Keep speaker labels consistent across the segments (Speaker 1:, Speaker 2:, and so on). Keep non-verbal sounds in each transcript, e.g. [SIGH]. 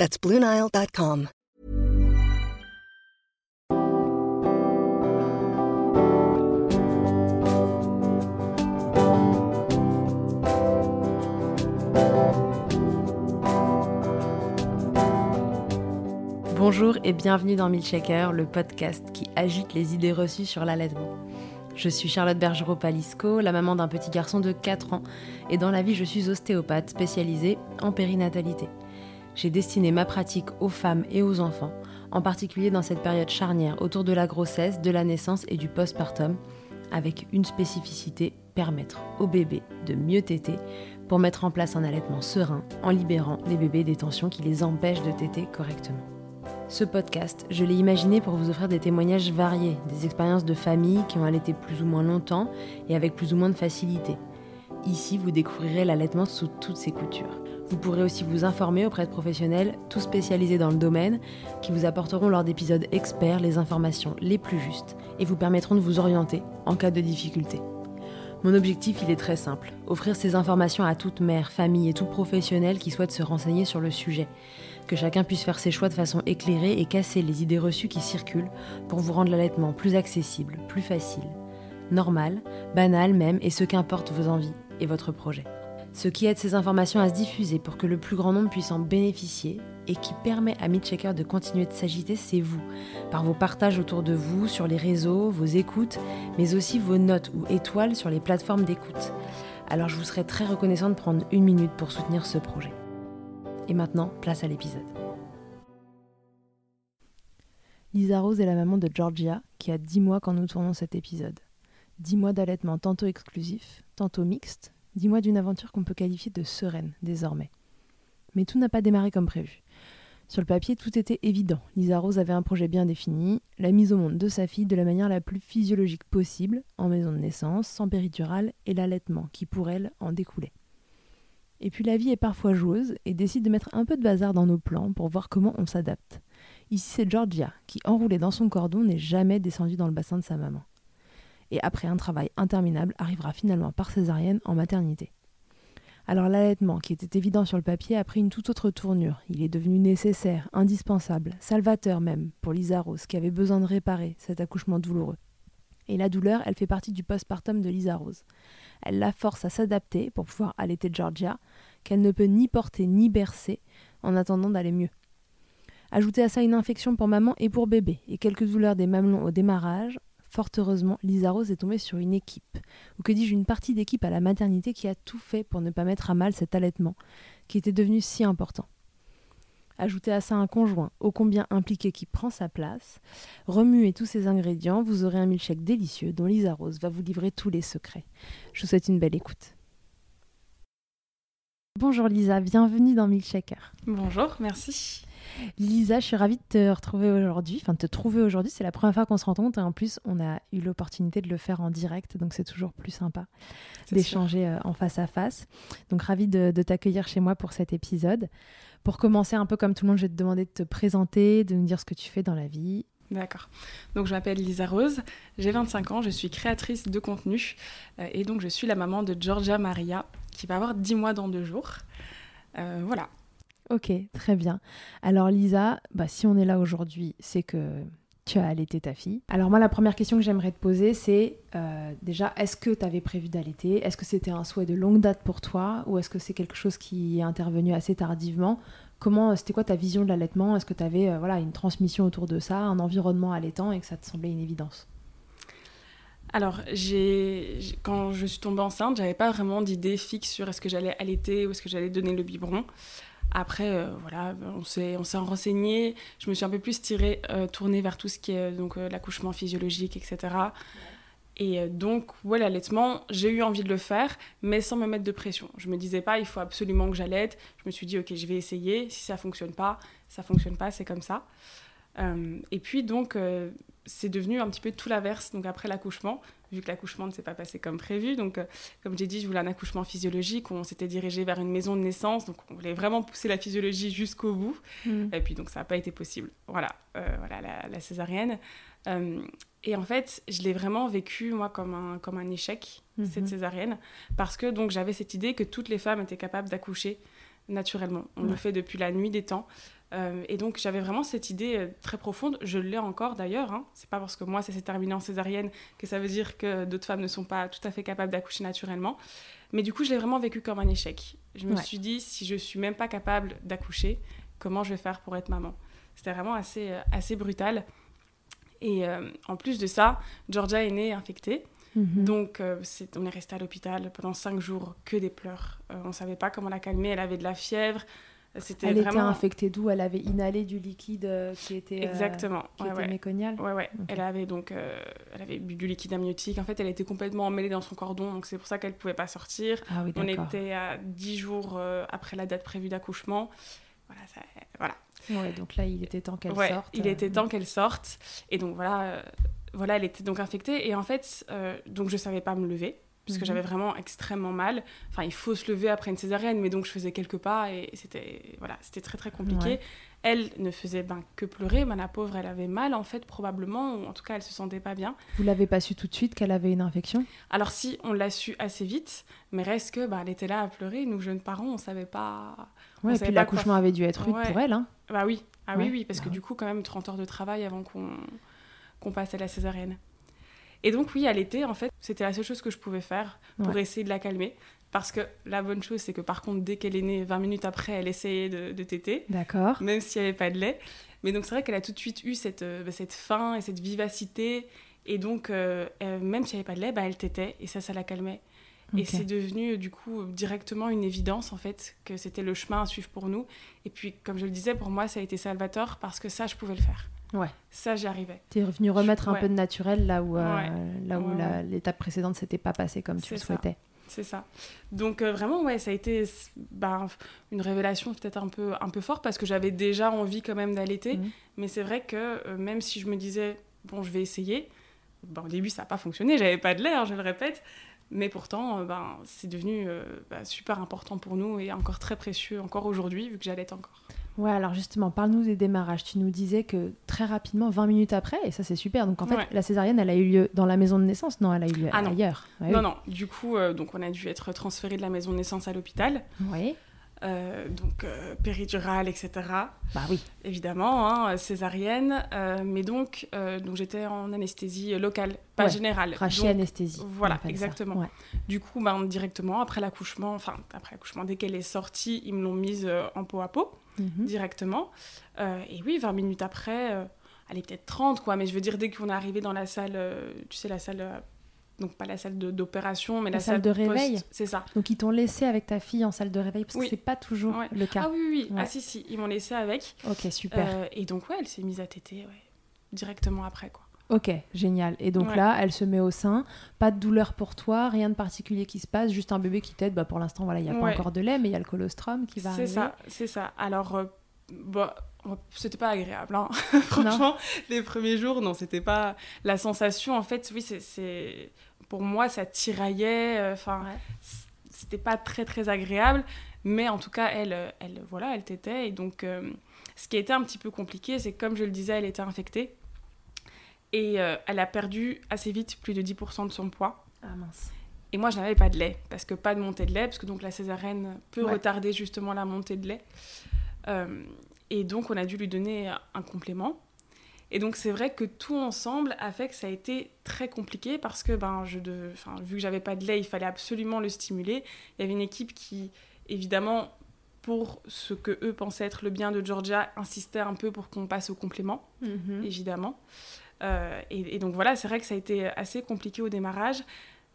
Speaker 1: That's BlueNile.com.
Speaker 2: Bonjour et bienvenue dans Milkshaker, le podcast qui agite les idées reçues sur l'allaitement. Je suis Charlotte Bergerot-Palisco, la maman d'un petit garçon de 4 ans, et dans la vie je suis ostéopathe spécialisée en périnatalité. J'ai destiné ma pratique aux femmes et aux enfants, en particulier dans cette période charnière autour de la grossesse, de la naissance et du postpartum, avec une spécificité, permettre au bébé de mieux téter pour mettre en place un allaitement serein en libérant les bébés des tensions qui les empêchent de téter correctement. Ce podcast, je l'ai imaginé pour vous offrir des témoignages variés, des expériences de familles qui ont allaité plus ou moins longtemps et avec plus ou moins de facilité. Ici, vous découvrirez l'allaitement sous toutes ses coutures. Vous pourrez aussi vous informer auprès de professionnels, tous spécialisés dans le domaine, qui vous apporteront lors d'épisodes experts les informations les plus justes et vous permettront de vous orienter en cas de difficulté. Mon objectif, il est très simple, offrir ces informations à toute mère, famille et tout professionnel qui souhaite se renseigner sur le sujet que chacun puisse faire ses choix de façon éclairée et casser les idées reçues qui circulent pour vous rendre l'allaitement plus accessible, plus facile, normal, banal même, et ce qu'importe vos envies et votre projet. Ce qui aide ces informations à se diffuser pour que le plus grand nombre puisse en bénéficier et qui permet à Midchecker de continuer de s'agiter, c'est vous, par vos partages autour de vous, sur les réseaux, vos écoutes, mais aussi vos notes ou étoiles sur les plateformes d'écoute. Alors je vous serais très reconnaissant de prendre une minute pour soutenir ce projet. Et maintenant, place à l'épisode. Lisa Rose est la maman de Georgia, qui a 10 mois quand nous tournons cet épisode. 10 mois d'allaitement tantôt exclusif, tantôt mixte, 10 mois d'une aventure qu'on peut qualifier de sereine désormais. Mais tout n'a pas démarré comme prévu. Sur le papier, tout était évident. Lisa Rose avait un projet bien défini, la mise au monde de sa fille de la manière la plus physiologique possible, en maison de naissance, sans péridurale, et l'allaitement qui, pour elle, en découlait. Et puis la vie est parfois joueuse et décide de mettre un peu de bazar dans nos plans pour voir comment on s'adapte. Ici c'est Georgia qui, enroulée dans son cordon, n'est jamais descendue dans le bassin de sa maman. Et après un travail interminable, arrivera finalement par césarienne en maternité. Alors l'allaitement, qui était évident sur le papier, a pris une toute autre tournure. Il est devenu nécessaire, indispensable, salvateur même, pour Lisa Rose, qui avait besoin de réparer cet accouchement douloureux. Et la douleur, elle fait partie du postpartum de Lisa Rose. Elle la force à s'adapter pour pouvoir allaiter Georgia, qu'elle ne peut ni porter ni bercer en attendant d'aller mieux. Ajoutez à ça une infection pour maman et pour bébé, et quelques douleurs des mamelons au démarrage, fort heureusement, Lisa Rose est tombée sur une équipe, ou que dis-je, une partie d'équipe à la maternité qui a tout fait pour ne pas mettre à mal cet allaitement, qui était devenu si important. Ajoutez à ça un conjoint ô combien impliqué qui prend sa place. Remuez tous ces ingrédients, vous aurez un milkshake délicieux dont Lisa Rose va vous livrer tous les secrets. Je vous souhaite une belle écoute. Bonjour Lisa, bienvenue dans Milkshaker.
Speaker 3: Bonjour, merci.
Speaker 2: Lisa, je suis ravie de te retrouver aujourd'hui, enfin de te trouver aujourd'hui. C'est la première fois qu'on se rencontre et en plus, on a eu l'opportunité de le faire en direct, donc c'est toujours plus sympa d'échanger euh, en face à face. Donc ravie de, de t'accueillir chez moi pour cet épisode. Pour commencer, un peu comme tout le monde, je vais te demander de te présenter, de nous dire ce que tu fais dans la vie.
Speaker 3: D'accord. Donc je m'appelle Lisa Rose, j'ai 25 ans, je suis créatrice de contenu euh, et donc je suis la maman de Georgia Maria qui va avoir 10 mois dans deux jours. Euh, voilà.
Speaker 2: Ok, très bien. Alors Lisa, bah, si on est là aujourd'hui, c'est que tu as allaité ta fille. Alors moi, la première question que j'aimerais te poser, c'est euh, déjà, est-ce que tu avais prévu d'allaiter? Est-ce que c'était un souhait de longue date pour toi? Ou est-ce que c'est quelque chose qui est intervenu assez tardivement? Comment, c'était quoi ta vision de l'allaitement? Est-ce que tu avais euh, voilà, une transmission autour de ça, un environnement allaitant et que ça te semblait une évidence?
Speaker 3: Alors, quand je suis tombée enceinte, j'avais pas vraiment d'idée fixe sur est-ce que j'allais allaiter ou est-ce que j'allais donner le biberon. Après, euh, voilà, on s'est, on s'est renseigné. Je me suis un peu plus tirée, euh, tournée vers tout ce qui est donc l'accouchement physiologique, etc. Et donc, ouais, l'allaitement, j'ai eu envie de le faire, mais sans me mettre de pression. Je me disais pas, il faut absolument que j'allaite. Je me suis dit, ok, je vais essayer. Si ça fonctionne pas, ça fonctionne pas, c'est comme ça. Et puis, donc, c'est devenu un petit peu tout l'inverse. Donc, après l'accouchement, vu que l'accouchement ne s'est pas passé comme prévu. Donc, euh, comme j'ai dit, je voulais un accouchement physiologique. On s'était dirigé vers une maison de naissance. Donc, on voulait vraiment pousser la physiologie jusqu'au bout. Mm. Et puis, donc, ça n'a pas été possible. Voilà, euh, voilà la, césarienne. Euh, et en fait, je l'ai vraiment vécu, moi, comme un, comme un échec, cette mm-hmm. césarienne. Parce que, donc, j'avais cette idée que toutes les femmes étaient capables d'accoucher naturellement. On le fait depuis la nuit des temps. Euh, et donc j'avais vraiment cette idée euh, très profonde, je l'ai encore d'ailleurs, hein. c'est pas parce que moi ça s'est terminé en césarienne que ça veut dire que d'autres femmes ne sont pas tout à fait capables d'accoucher naturellement. Mais du coup je l'ai vraiment vécu comme un échec. Je me suis dit si je suis même pas capable d'accoucher, comment je vais faire pour être maman? C'était vraiment assez, euh, assez brutal. Et en plus de ça, Georgia est née infectée. Mhm. Donc, on est resté à l'hôpital pendant cinq jours, que des pleurs. on ne savait pas comment la calmer. Elle avait de la fièvre,
Speaker 2: elle était infectée d'où? Elle avait inhalé du liquide euh, qui était,
Speaker 3: euh, Exactement.
Speaker 2: qui était méconial?
Speaker 3: Ouais, ouais. Elle avait donc euh, elle avait bu du liquide amniotique. En fait, elle était complètement emmêlée dans son cordon, donc c'est pour ça qu'elle ne pouvait pas sortir.
Speaker 2: Ah, oui,
Speaker 3: On était à 10 jours après la date prévue d'accouchement. Voilà, ça, voilà.
Speaker 2: Ouais, donc là, il était temps qu'elle sorte.
Speaker 3: Il était temps qu'elle sorte. Et donc voilà, voilà, elle était donc infectée. Et en fait, donc je savais pas me lever parce que mhm. j'avais vraiment extrêmement mal. Enfin, il faut se lever après une césarienne, mais donc je faisais quelques pas et c'était voilà, c'était très très compliqué. Elle ne faisait ben, que pleurer, mais la pauvre, elle avait mal en fait probablement, ou en tout cas elle se sentait pas bien.
Speaker 2: Vous l'avez pas su tout de suite qu'elle avait une infection?
Speaker 3: Alors si, on l'a su assez vite, mais reste que ben, elle était là à pleurer. Nous jeunes parents, on savait pas.
Speaker 2: Ouais, et puis l'accouchement avait dû être rude pour elle. Hein.
Speaker 3: Bah oui, ah oui, oui, parce que bah du coup quand même 30 heures de travail avant qu'on qu'on passe à la césarienne. Et donc, oui, à l'été, en fait, c'était la seule chose que je pouvais faire pour essayer de la calmer. Parce que la bonne chose, c'est que par contre, dès qu'elle est née, 20 minutes après, elle essayait de, de téter.
Speaker 2: D'accord.
Speaker 3: Même s'il n'y avait pas de lait. Mais donc, c'est vrai qu'elle a tout de suite eu cette, euh, bah, cette faim et cette vivacité. Et donc, euh, même s'il n'y avait pas de lait, bah, elle tétait. Et ça, ça la calmait. Et c'est devenu, du coup, directement une évidence, en fait, que c'était le chemin à suivre pour nous. Et puis, comme je le disais, pour moi, ça a été salvateur parce que ça, je pouvais le faire.
Speaker 2: Ouais.
Speaker 3: Ça, j'y arrivais.
Speaker 2: Tu es revenu remettre un peu de naturel là où, euh, là où l'étape précédente s'était pas passée comme tu le souhaitais.
Speaker 3: C'est ça. Donc euh, vraiment, ouais, ça a été bah, une révélation peut-être un peu, un peu forte parce que j'avais déjà envie quand même d'allaiter. Mhm. Mais c'est vrai que euh, même si je me disais, bon, je vais essayer, au début, ça n'a pas fonctionné, j'avais pas de l'air, je le répète. Mais pourtant, ben, c'est devenu bah, super important pour nous et encore très précieux, encore aujourd'hui, vu que j'allais encore.
Speaker 2: Ouais, alors justement, parle-nous des démarrages. Tu nous disais que très rapidement, 20 minutes après, et ça c'est super. Donc en fait, la césarienne, elle a eu lieu dans la maison de naissance Non, elle a eu lieu ah ailleurs.
Speaker 3: non, non. Du coup, euh, donc on a dû être transféré de la maison de naissance à l'hôpital.
Speaker 2: Oui.
Speaker 3: Euh, donc euh, péridurale, etc.
Speaker 2: Bah oui.
Speaker 3: Évidemment, hein, césarienne. mais donc, donc j'étais en anesthésie locale, pas générale.
Speaker 2: Rachis anesthésie.
Speaker 3: Voilà, exactement. Du coup, bah, directement, après l'accouchement, enfin, après l'accouchement, dès qu'elle est sortie, ils me l'ont mise en peau à peau. Mhm. directement. Euh, et oui, 20 minutes après, euh, elle est peut-être 30, quoi, mais je veux dire, dès qu'on est arrivé dans la salle, euh, tu sais, la salle donc pas la salle d'opération, mais la,
Speaker 2: salle, de réveil.
Speaker 3: C'est ça.
Speaker 2: Donc ils t'ont laissé avec ta fille en salle de réveil parce que c'est pas toujours le cas.
Speaker 3: Ah oui, oui, ah si, si, ils m'ont laissé avec.
Speaker 2: Ok, super.
Speaker 3: et donc ouais, elle s'est mise à téter directement après quoi.
Speaker 2: Ok, génial. Et donc là, elle se met au sein, pas de douleur pour toi, rien de particulier qui se passe, juste un bébé qui t'aide. Bah, pour l'instant, voilà, il n'y a pas encore de lait, mais il y a le colostrum qui va arriver.
Speaker 3: C'est ça, c'est ça. Alors, euh, bah, c'était pas agréable. Hein. [LAUGHS] Franchement, les premiers jours, non, c'était pas la sensation. En fait, oui, c'est pour moi, ça tiraillait. Euh, enfin, c'était pas très très agréable. Mais en tout cas, elle, elle voilà, elle t'était. Et donc, euh, ce qui a été un petit peu compliqué, c'est que comme je le disais, elle était infectée. Et euh, elle a perdu assez vite plus de 10% de son poids.
Speaker 2: Ah mince.
Speaker 3: Et moi, je n'avais pas de lait, parce que pas de montée de lait, parce que donc la césarienne peut retarder justement la montée de lait. Euh, et donc, on a dû lui donner un complément. Et donc, c'est vrai que tout ensemble a fait que ça a été très compliqué, parce que ben, je de... enfin, vu que j'avais pas de lait, il fallait absolument le stimuler. Il y avait une équipe qui, évidemment, pour ce que eux pensaient être le bien de Georgia, insistait un peu pour qu'on passe au complément, mhm. évidemment. Euh, et, donc voilà, c'est vrai que ça a été assez compliqué au démarrage.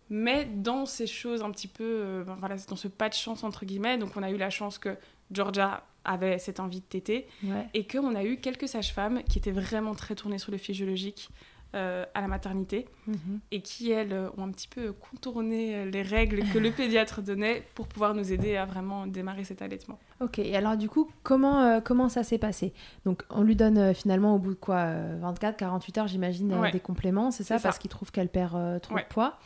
Speaker 3: Mais dans ces choses un petit peu, euh, ben voilà, dans ce pas de chance entre guillemets, donc on a eu la chance que Georgia avait cette envie de téter et qu'on a eu quelques sages-femmes qui étaient vraiment très tournées sur le physiologique euh, à la maternité
Speaker 2: Mhm.
Speaker 3: et qui, elles, euh, ont un petit peu contourné euh, les règles que le [LAUGHS] pédiatre donnait pour pouvoir nous aider à vraiment démarrer cet allaitement.
Speaker 2: Ok, et alors du coup, comment, euh, comment ça s'est passé? Donc on lui donne euh, finalement au bout de quoi euh, 24, 48 heures j'imagine
Speaker 3: Ouais.
Speaker 2: des compléments, c'est ça? Parce qu'il trouve qu'elle perd trop
Speaker 3: Ouais.
Speaker 2: de poids.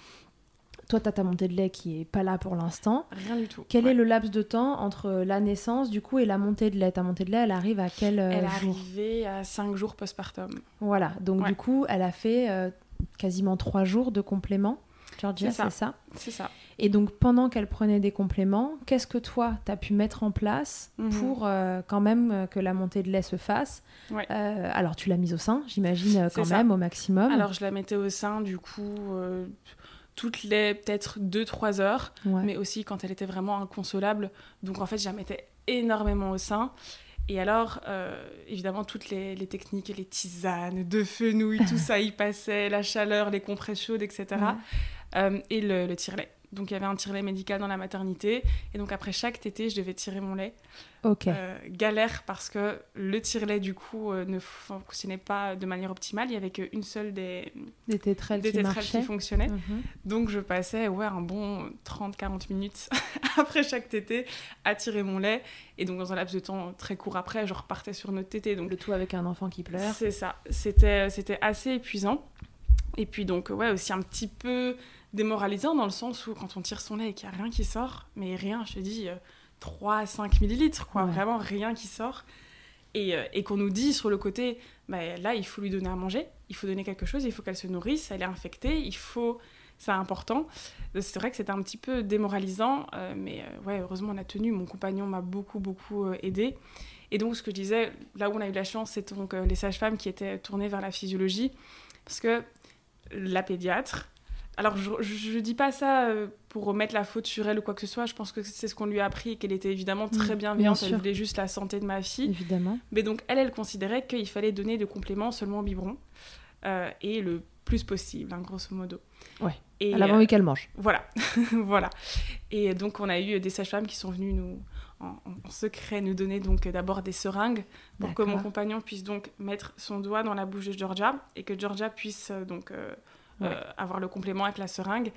Speaker 2: Toi, tu as ta montée de lait qui est pas là pour l'instant.
Speaker 3: Rien du tout.
Speaker 2: Quel
Speaker 3: Ouais.
Speaker 2: est le laps de temps entre la naissance du coup et la montée de lait? Ta montée de lait, elle arrive à quel euh,
Speaker 3: Elle est arrivée à 5 jours postpartum.
Speaker 2: Voilà, donc
Speaker 3: Ouais.
Speaker 2: du coup, elle a fait euh, quasiment trois jours de compléments. Georgia,
Speaker 3: C'est ça.
Speaker 2: c'est ça? Et donc pendant qu'elle prenait des compléments, qu'est-ce que toi, tu as pu mettre en place
Speaker 3: Mhm.
Speaker 2: pour euh, quand même que la montée de lait se fasse?
Speaker 3: Ouais.
Speaker 2: Euh, Alors tu l'as mise au sein, j'imagine, quand
Speaker 3: ça.
Speaker 2: même, au maximum.
Speaker 3: Alors, je la mettais au sein, du coup, euh, toutes les peut-être 2-3 heures,
Speaker 2: Ouais.
Speaker 3: mais aussi quand elle était vraiment inconsolable. Donc, en fait, je la mettais énormément au sein. Et alors, euh, évidemment, toutes les, les techniques, les tisanes de fenouil, tout ça y [LAUGHS] passait, la chaleur, les compresses chaudes, etc.
Speaker 2: Ouais.
Speaker 3: Euh, et le, le tire-lait. Donc, il y avait un tire-lait médical dans la maternité. Et donc, après chaque tétée, je devais tirer mon lait.
Speaker 2: Ok.
Speaker 3: Euh, galère parce que le tire-lait, du coup, euh, ne fonctionnait pas de manière optimale. Il y avait qu'une seule des,
Speaker 2: Des tétrelles
Speaker 3: des
Speaker 2: qui
Speaker 3: tétrelles
Speaker 2: marchaient.
Speaker 3: qui fonctionnaient.
Speaker 2: Mhm.
Speaker 3: Donc je passais ouais, un bon 30-40 minutes [LAUGHS] après chaque tétée à tirer mon lait. Et donc dans un laps de temps très court après, je repartais sur notre tétée. Donc
Speaker 2: Le tout avec un enfant qui pleure.
Speaker 3: c'est ça, c'était c'était assez épuisant. Et puis donc ouais, aussi un petit peu démoralisant dans le sens où quand on tire son lait et qu'il n'y a rien qui sort, mais rien, je te dis euh, 3 à 5 millilitres, quoi,
Speaker 2: Ouais.
Speaker 3: vraiment rien qui sort. Et, euh, et qu'on nous dit sur le côté, bah, là, il faut lui donner à manger, il faut donner quelque chose, il faut qu'elle se nourrisse, elle est infectée, il faut... C'est important. Euh, C'est vrai que c'était un petit peu démoralisant, euh, mais euh, ouais, heureusement, on a tenu. Mon compagnon m'a beaucoup, beaucoup euh, aidé. Et donc, ce que je disais, là où on a eu la chance, c'est donc euh, les sages-femmes qui étaient tournées vers la physiologie. Parce que la pédiatre, alors je ne dis pas ça euh, pour remettre la faute sur elle ou quoi que ce soit, je pense que c'est ce qu'on lui a appris et qu'elle était évidemment très
Speaker 2: Mm,
Speaker 3: bienveillante,
Speaker 2: bien
Speaker 3: elle voulait juste la santé de ma fille.
Speaker 2: Évidemment.
Speaker 3: Mais donc, elle, elle considérait qu'il fallait donner de compléments seulement au biberon euh, et le plus possible, hein, grosso modo.
Speaker 2: Ouais.
Speaker 3: Et,
Speaker 2: À l'avant,
Speaker 3: euh,
Speaker 2: qu'elle mange.
Speaker 3: voilà, [LAUGHS] voilà. Et donc, on a eu des sages-femmes qui sont venues nous, en, en secret, nous donner donc d'abord des seringues pour que mon compagnon puisse donc mettre son doigt dans la bouche de Georgia et que Georgia puisse euh, donc euh,
Speaker 2: Ouais.
Speaker 3: euh, avoir le complément avec la seringue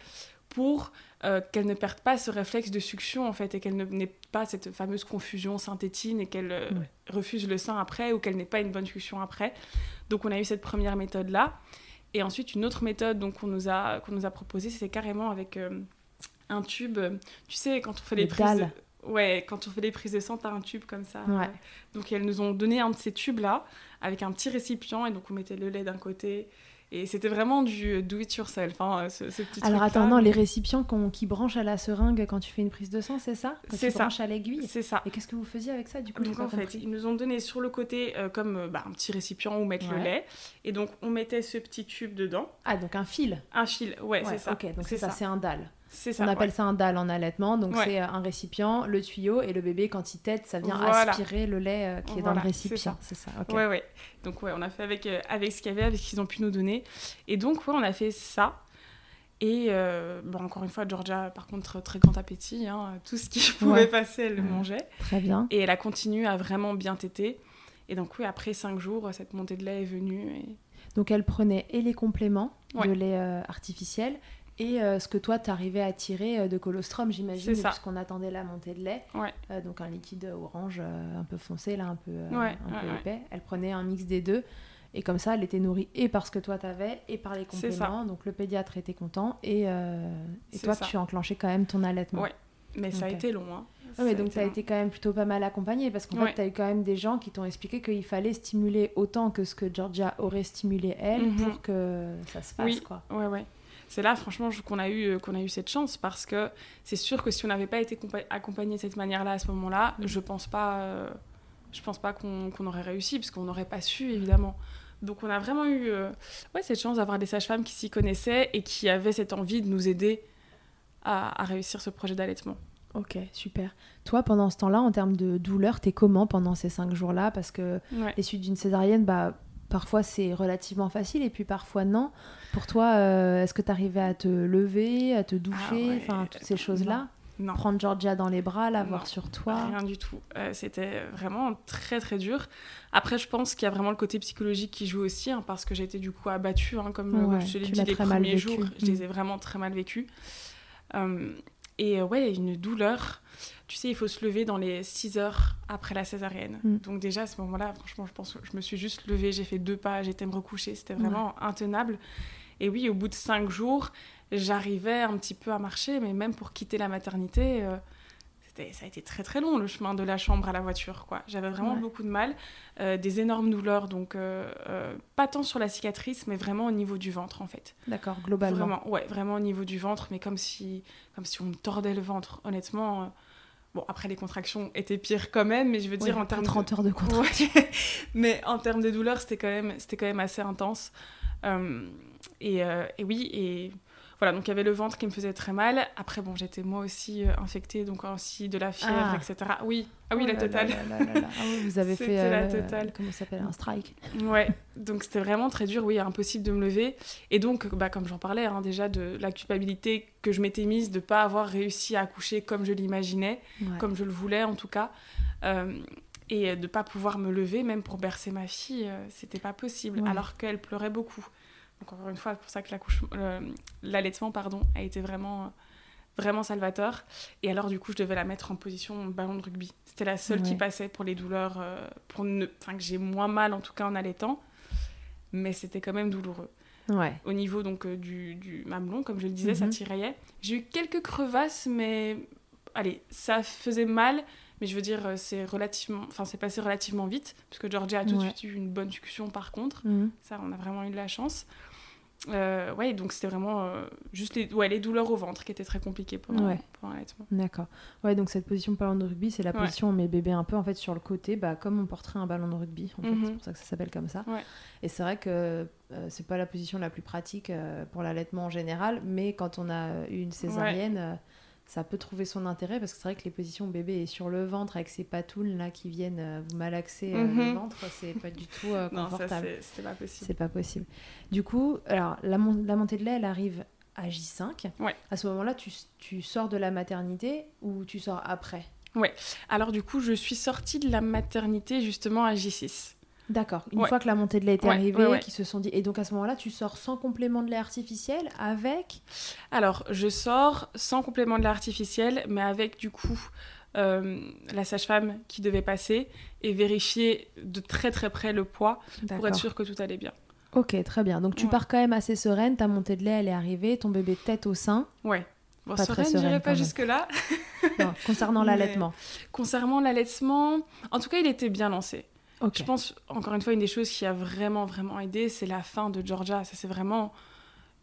Speaker 3: pour euh, qu'elle ne perde pas ce réflexe de succion en fait et qu'elle n'ait pas cette fameuse confusion synthétine et qu'elle euh,
Speaker 2: Ouais.
Speaker 3: refuse le sein après ou qu'elle n'ait pas une bonne succion après. Donc on a eu cette première méthode là et ensuite une autre méthode donc qu'on nous a qu'on nous a proposée c'était carrément avec euh, un tube tu sais quand on fait les
Speaker 2: Les
Speaker 3: prises de... ouais quand on fait les prises de sang t'as un tube comme ça
Speaker 2: Ouais.
Speaker 3: donc elles nous ont donné un de ces tubes là avec un petit récipient et donc on mettait le lait d'un côté et c'était vraiment du do it yourself hein, ce, ce petit
Speaker 2: Alors attends, non, les récipients qui branchent à la seringue quand tu fais une prise de sang, c'est ça?
Speaker 3: C'est ça.
Speaker 2: branches à l'aiguille?
Speaker 3: C'est ça
Speaker 2: Et qu'est-ce que vous faisiez avec ça du coup?
Speaker 3: Donc en fait, ils nous ont donné sur le côté euh, comme euh, bah, un petit récipient où mettre le lait. Et donc on mettait ce petit tube dedans,
Speaker 2: Ah, donc un fil.
Speaker 3: un fil, ouais,
Speaker 2: Ouais,
Speaker 3: c'est ça.
Speaker 2: Ok, donc
Speaker 3: c'est
Speaker 2: c'est ça, c'est un dalle.
Speaker 3: C'est ça.
Speaker 2: On appelle
Speaker 3: ouais.
Speaker 2: ça un dalle en allaitement. Donc
Speaker 3: Ouais.
Speaker 2: c'est euh, un récipient, le tuyau et le bébé quand il tète, ça vient
Speaker 3: Voilà.
Speaker 2: aspirer le lait euh, qui est dans le
Speaker 3: c'est
Speaker 2: récipient.
Speaker 3: ça.
Speaker 2: C'est ça.
Speaker 3: Ouais, ouais. Donc ouais, on a fait avec, euh, avec ce qu'il y avait, avec ce qu'ils ont pu nous donner. Et donc ouais, on a fait ça. Et euh, bon, encore une fois, Georgia, par contre, très grand appétit. hein. Tout ce qui [LAUGHS] pouvait
Speaker 2: Ouais.
Speaker 3: passer, elle le mangeait.
Speaker 2: Très bien.
Speaker 3: Et elle a continué à vraiment bien téter. Et donc oui, après cinq jours, cette montée de lait est venue. Et...
Speaker 2: Donc elle prenait et les compléments de lait artificiel et euh, ce que toi t'arrivais à tirer euh, de colostrum, j'imagine, puisqu'on attendait la montée de lait.
Speaker 3: Ouais.
Speaker 2: Euh, donc un liquide orange euh, un peu foncé, là, un peu, euh,
Speaker 3: Ouais,
Speaker 2: un peu
Speaker 3: ouais,
Speaker 2: épais. Elle prenait un mix des deux. Et comme ça, elle était nourrie et par ce que toi t'avais et par les compléments. Donc le pédiatre était content et, et toi
Speaker 3: ça.
Speaker 2: tu as enclenché quand même ton allaitement.
Speaker 3: Ouais. Mais ça a été long. Hein.
Speaker 2: Ouais, mais
Speaker 3: Ça a
Speaker 2: donc
Speaker 3: été
Speaker 2: tu as
Speaker 3: long.
Speaker 2: été quand même plutôt pas mal accompagnée parce qu'en fait tu as eu quand même des gens qui t'ont expliqué qu'il fallait stimuler autant que ce que Georgia aurait stimulé elle
Speaker 3: Mhm.
Speaker 2: pour que ça se fasse
Speaker 3: Oui.
Speaker 2: quoi.
Speaker 3: Ouais, ouais. C'est là, franchement, qu'on a, eu, euh, qu'on a eu cette chance parce que c'est sûr que si on n'avait pas été compa- accompagné de cette manière-là à ce moment-là,
Speaker 2: Mm.
Speaker 3: je pense pas, euh, je pense pas qu'on, aurait réussi parce qu'on n'aurait pas su, évidemment. Donc, on a vraiment eu euh, ouais, cette chance d'avoir des sages-femmes qui s'y connaissaient et qui avaient cette envie de nous aider à, à réussir ce projet d'allaitement.
Speaker 2: Ok, super. Toi, pendant ce temps-là, en termes de douleur, t'es comment pendant ces cinq jours-là? Parce que
Speaker 3: Ouais.
Speaker 2: les suites d'une césarienne, bah, parfois c'est relativement facile et puis parfois non. Pour toi, euh, est-ce que t'arrivais à te lever, à te doucher,
Speaker 3: Ah ouais,
Speaker 2: enfin toutes ces choses-là?
Speaker 3: Non.
Speaker 2: prendre Georgia dans les bras, la voir
Speaker 3: Non,
Speaker 2: sur toi?
Speaker 3: Rien du tout. Euh, C'était vraiment très très dur. Après, je pense qu'il y a vraiment le côté psychologique qui joue aussi, hein, parce que j'ai été du coup abattue, hein, comme euh,
Speaker 2: Ouais,
Speaker 3: je te l'ai
Speaker 2: tu
Speaker 3: dit, les premiers jours, je
Speaker 2: Mm.
Speaker 3: les ai vraiment très mal vécus. Euh, et euh, ouais, une douleur. Tu sais, il faut se lever dans les 6 heures après la césarienne.
Speaker 2: Mm.
Speaker 3: Donc déjà, à ce moment-là, franchement, je pense que je me suis juste levée, j'ai fait deux pas, j'étais me recoucher. C'était vraiment intenable. Et oui, au bout de 5 jours, j'arrivais un petit peu à marcher, mais même pour quitter la maternité, euh, ça a été très très long le chemin de la chambre à la voiture. quoi. J'avais vraiment
Speaker 2: Ouais.
Speaker 3: beaucoup de mal, euh, des énormes douleurs, donc euh, euh, pas tant sur la cicatrice, mais vraiment au niveau du ventre en fait.
Speaker 2: D'accord, globalement.
Speaker 3: Vraiment, ouais, vraiment au niveau du ventre, mais comme si, comme si on me tordait le ventre, honnêtement. Bon, après les contractions étaient pires quand même, mais je veux dire en termes de-
Speaker 2: 30 heures de contraction.
Speaker 3: Ouais. [LAUGHS] mais en termes de douleur, c'était quand même, quand même assez intense. Et, et oui, et voilà, donc il y avait le ventre qui me faisait très mal. Après, bon, j'étais moi aussi euh, infectée, donc aussi de la fièvre,
Speaker 2: Ah.
Speaker 3: etc. Oui, ah oui,
Speaker 2: Oh
Speaker 3: la
Speaker 2: là
Speaker 3: totale.
Speaker 2: là là là là. Ah oui, vous avez [LAUGHS] fait
Speaker 3: la
Speaker 2: euh,
Speaker 3: totale.
Speaker 2: comment ça s'appelle un strike.
Speaker 3: Ouais, donc c'était vraiment très dur, oui, impossible de me lever. Et donc, bah, comme j'en parlais hein, déjà, de la culpabilité que je m'étais mise de ne pas avoir réussi à accoucher comme je l'imaginais,
Speaker 2: Ouais.
Speaker 3: comme je le voulais en tout cas. Euh, et de ne pas pouvoir me lever, même pour bercer ma fille, euh, c'était pas possible,
Speaker 2: Ouais.
Speaker 3: alors qu'elle pleurait beaucoup. Donc encore une fois, c'est pour ça que l'allaitement pardon, a été vraiment, vraiment salvateur. Et alors du coup, je devais la mettre en position ballon de rugby. C'était la seule qui passait pour les douleurs, euh, pour ne... enfin, que j'ai moins mal en tout cas en allaitant. Mais c'était quand même douloureux.
Speaker 2: Ouais.
Speaker 3: Au niveau donc euh, du, du mamelon, comme je le disais, ça
Speaker 2: Mhm.
Speaker 3: tiraillait. J'ai eu quelques crevasses, mais allez, ça faisait mal. Mais je veux dire, euh, c'est relativement, enfin, c'est passé relativement vite, parce que Georgia a tout de
Speaker 2: Ouais.
Speaker 3: suite eu une bonne succion par contre.
Speaker 2: Mhm.
Speaker 3: Ça, on a vraiment eu de la chance. Euh, ouais, donc c'était vraiment euh, juste les, ouais, les douleurs au ventre qui étaient très compliquées pendant,
Speaker 2: Ouais.
Speaker 3: pendant l'allaitement.
Speaker 2: D'accord. Ouais, donc cette position ballon de rugby, c'est la position où on met bébé un peu en fait sur le côté, bah, comme on porterait un ballon de rugby. En fait.
Speaker 3: Mhm.
Speaker 2: C'est pour ça que ça s'appelle comme ça. Et c'est vrai que euh, c'est pas la position la plus pratique euh, pour l'allaitement en général, mais quand on a eu une césarienne, ça peut trouver son intérêt parce que c'est vrai que les positions bébé est sur le ventre avec ses patounes là qui viennent euh, vous malaxer euh, le
Speaker 3: Mhm.
Speaker 2: ventre, c'est pas du tout euh, [LAUGHS]
Speaker 3: Non,
Speaker 2: confortable.
Speaker 3: c'est- pas possible.
Speaker 2: C'est pas possible. Du coup, alors la, mon- la montée de lait, elle arrive à J5.
Speaker 3: Ouais.
Speaker 2: À ce moment-là, tu, tu sors de la maternité ou tu sors après?
Speaker 3: Alors du coup, je suis sortie de la maternité justement à J6.
Speaker 2: D'accord. Une
Speaker 3: Ouais.
Speaker 2: fois que la montée de lait est
Speaker 3: Ouais,
Speaker 2: arrivée,
Speaker 3: ouais,
Speaker 2: se sont dit. Et donc à ce moment-là, tu sors sans complément de lait artificiel avec?
Speaker 3: Alors, je sors sans complément de lait artificiel, mais avec du coup euh, la sage-femme qui devait passer et vérifier de très très près le poids pour être sûr que tout allait bien.
Speaker 2: Ok, très bien. Donc tu pars quand même assez sereine. Ta montée de lait, elle est arrivée. Ton bébé tête au sein.
Speaker 3: Ouais. Bon,
Speaker 2: Pas
Speaker 3: sereine,
Speaker 2: sereine,
Speaker 3: pas jusque-là.
Speaker 2: Concernant [LAUGHS] l'allaitement.
Speaker 3: Concernant l'allaitement, en tout cas, il était bien lancé. Je pense, encore une fois, une des choses qui a vraiment, vraiment aidé, c'est la faim de Georgia. Ça, c'est vraiment.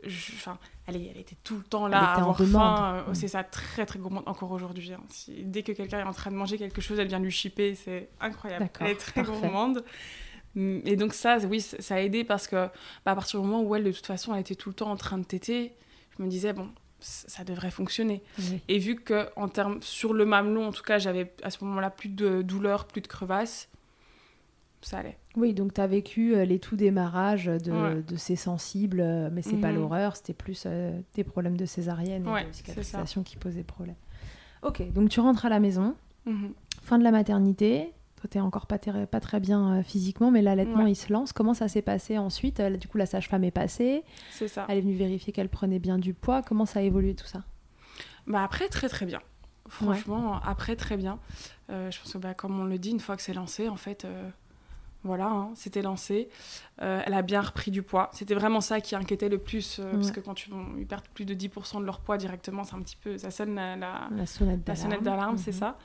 Speaker 3: je- Enfin, elle, est- elle était tout le temps
Speaker 2: Elle
Speaker 3: là, à
Speaker 2: était en
Speaker 3: avoir faim. euh,
Speaker 2: Mm.
Speaker 3: C'est ça, très, très gourmande encore aujourd'hui. hein. Si- dès que quelqu'un est en train de manger quelque chose, elle vient lui chipper. C'est incroyable. Elle est très
Speaker 2: parfait.
Speaker 3: gourmande. Mm, Et donc, ça, oui, ça a aidé parce que, bah, à partir du moment où elle, de toute façon, elle était tout le temps en train de téter, je me disais, bon, ça devrait fonctionner.
Speaker 2: Oui.
Speaker 3: Et vu que en termes sur le mamelon, en tout cas, j'avais à ce moment-là plus de douleur, plus de crevasses, ça allait.
Speaker 2: Oui, donc tu as vécu euh, les tout démarrages de,
Speaker 3: Ouais.
Speaker 2: de ces sensibles, euh, mais c'est pas
Speaker 3: Mhm.
Speaker 2: l'horreur, c'était plus euh, des problèmes de césarienne et
Speaker 3: Ouais,
Speaker 2: de cicatrisation qui posaient problème. Ok, donc tu rentres à la maison,
Speaker 3: Mhm.
Speaker 2: fin de la maternité. Toi, t'es encore pas, très bien euh, physiquement, mais l'allaitement,
Speaker 3: Ouais.
Speaker 2: il se lance. Comment ça s'est passé ensuite? Du coup, la sage-femme est passée.
Speaker 3: Ça.
Speaker 2: Elle est venue vérifier qu'elle prenait bien du poids. Comment ça a évolué tout ça?
Speaker 3: Bah après, très très bien. Franchement, après, très bien. Je pense que, bah, comme on le dit, une fois que c'est lancé, en fait, voilà, hein, c'était lancé. Euh, elle a bien repris du poids. C'était vraiment ça qui inquiétait le plus, euh, parce que quand tu, ils perdent plus de 10% de leur poids directement, c'est un petit peu, ça sonne la, la-
Speaker 2: La sonnette
Speaker 3: la
Speaker 2: d'alarme.
Speaker 3: c'est
Speaker 2: Mhm.
Speaker 3: ça.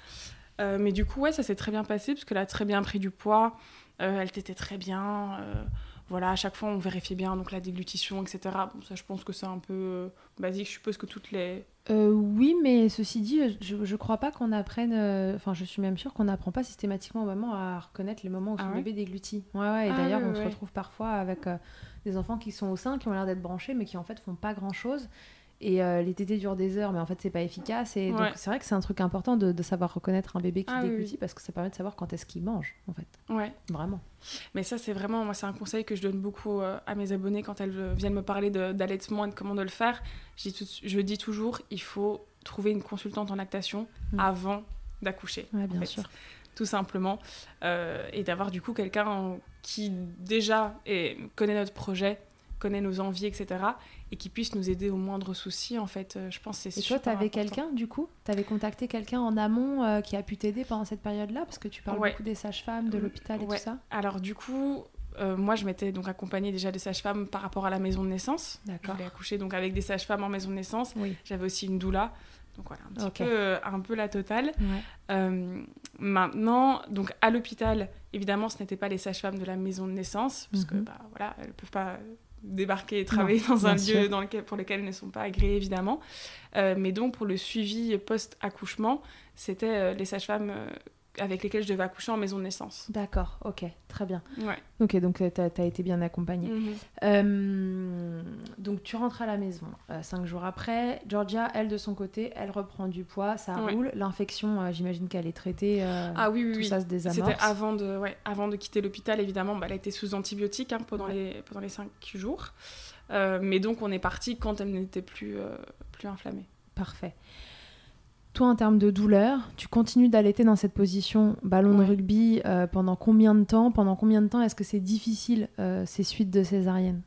Speaker 3: Euh, mais du coup, ouais, ça s'est très bien passé parce qu'elle a très bien pris du poids. Elle t'était très bien. voilà, à chaque fois, on vérifiait bien donc la déglutition, etc. Bon, ça, je pense que c'est un peu basique. Je suppose que toutes les.
Speaker 2: Euh, oui, mais ceci dit, je, je crois pas qu'on apprenne. euh, Enfin, je suis même sûre qu'on n'apprend pas systématiquement au moment à reconnaître les moments où
Speaker 3: Ah
Speaker 2: son
Speaker 3: ouais
Speaker 2: bébé déglutit. Ouais, ouais. Et
Speaker 3: Ah
Speaker 2: d'ailleurs, on se retrouve parfois avec euh, des enfants qui sont au sein, qui ont l'air d'être branchés, mais qui en fait font pas grand chose. Et euh, les tétés durent des heures, mais en fait, c'est pas efficace. Et donc, c'est vrai que c'est un truc important de, de savoir reconnaître un bébé qui
Speaker 3: Ah
Speaker 2: déglutit
Speaker 3: oui.
Speaker 2: parce que ça permet de savoir quand est-ce qu'il mange, en fait.
Speaker 3: Ouais.
Speaker 2: Vraiment.
Speaker 3: Mais ça, c'est vraiment, moi, c'est un conseil que je donne beaucoup euh, à mes abonnés quand elles euh, viennent me parler d'allaitement et de comment de le faire. Je dis, tout- je dis toujours, il faut trouver une consultante en lactation
Speaker 2: Mm.
Speaker 3: avant d'accoucher.
Speaker 2: Ouais,
Speaker 3: en
Speaker 2: bien
Speaker 3: fait,
Speaker 2: sûr.
Speaker 3: Tout simplement. Euh, et d'avoir du coup quelqu'un qui déjà est- connaît notre projet, connaît nos envies, etc. Et qui puisse nous aider au moindre souci, en fait. Euh, je pense que c'est
Speaker 2: Et toi, t'avais quelqu'un du coup? T'avais contacté quelqu'un en amont euh, qui a pu t'aider pendant cette période-là? Parce que tu parles
Speaker 3: Ouais.
Speaker 2: beaucoup des sages-femmes, de
Speaker 3: Mm,
Speaker 2: l'hôpital et
Speaker 3: ouais.
Speaker 2: tout ça.
Speaker 3: Alors du coup, euh, moi je m'étais donc accompagnée déjà de sages-femmes par rapport à la maison de naissance.
Speaker 2: D'accord.
Speaker 3: voulais accoucher donc avec des sages-femmes en maison de naissance.
Speaker 2: Oui.
Speaker 3: J'avais aussi une doula. Donc voilà, un petit peu, euh, un peu la totale.
Speaker 2: Ouais.
Speaker 3: Euh, maintenant, donc à l'hôpital, évidemment, ce n'étaient pas les sages-femmes de la maison de naissance, parce que
Speaker 2: Mhm.
Speaker 3: bah, voilà, elles ne peuvent pas débarquer et travailler dans un lieu dans lequel, pour lequel elles ne sont pas agréées, évidemment. Euh, mais donc, pour le suivi post-accouchement, c'était euh, les sages-femmes euh, avec lesquelles je devais accoucher en maison de naissance.
Speaker 2: D'accord, ok, très bien.
Speaker 3: Ouais.
Speaker 2: Ok, donc euh, t'as as été bien accompagnée.
Speaker 3: Mhm.
Speaker 2: Euh, donc tu rentres à la maison euh, cinq jours après. Georgia, elle de son côté, elle reprend du poids, ça
Speaker 3: Ouais.
Speaker 2: roule. L'infection, euh, j'imagine qu'elle est traitée.
Speaker 3: Ah oui, oui,
Speaker 2: tout
Speaker 3: oui.
Speaker 2: ça se désamorce.
Speaker 3: C'était avant de, ouais, avant de quitter l'hôpital, évidemment. Bah, elle a été sous antibiotiques hein, pendant, les, pendant les cinq jours. Mais donc, on est parti quand elle n'était plus, plus inflammée.
Speaker 2: Parfait. Toi, en termes de douleur, tu continues d'allaiter dans cette position ballon de rugby euh, pendant combien de temps Pendant combien de temps est-ce que c'est difficile euh, ces suites de césarienne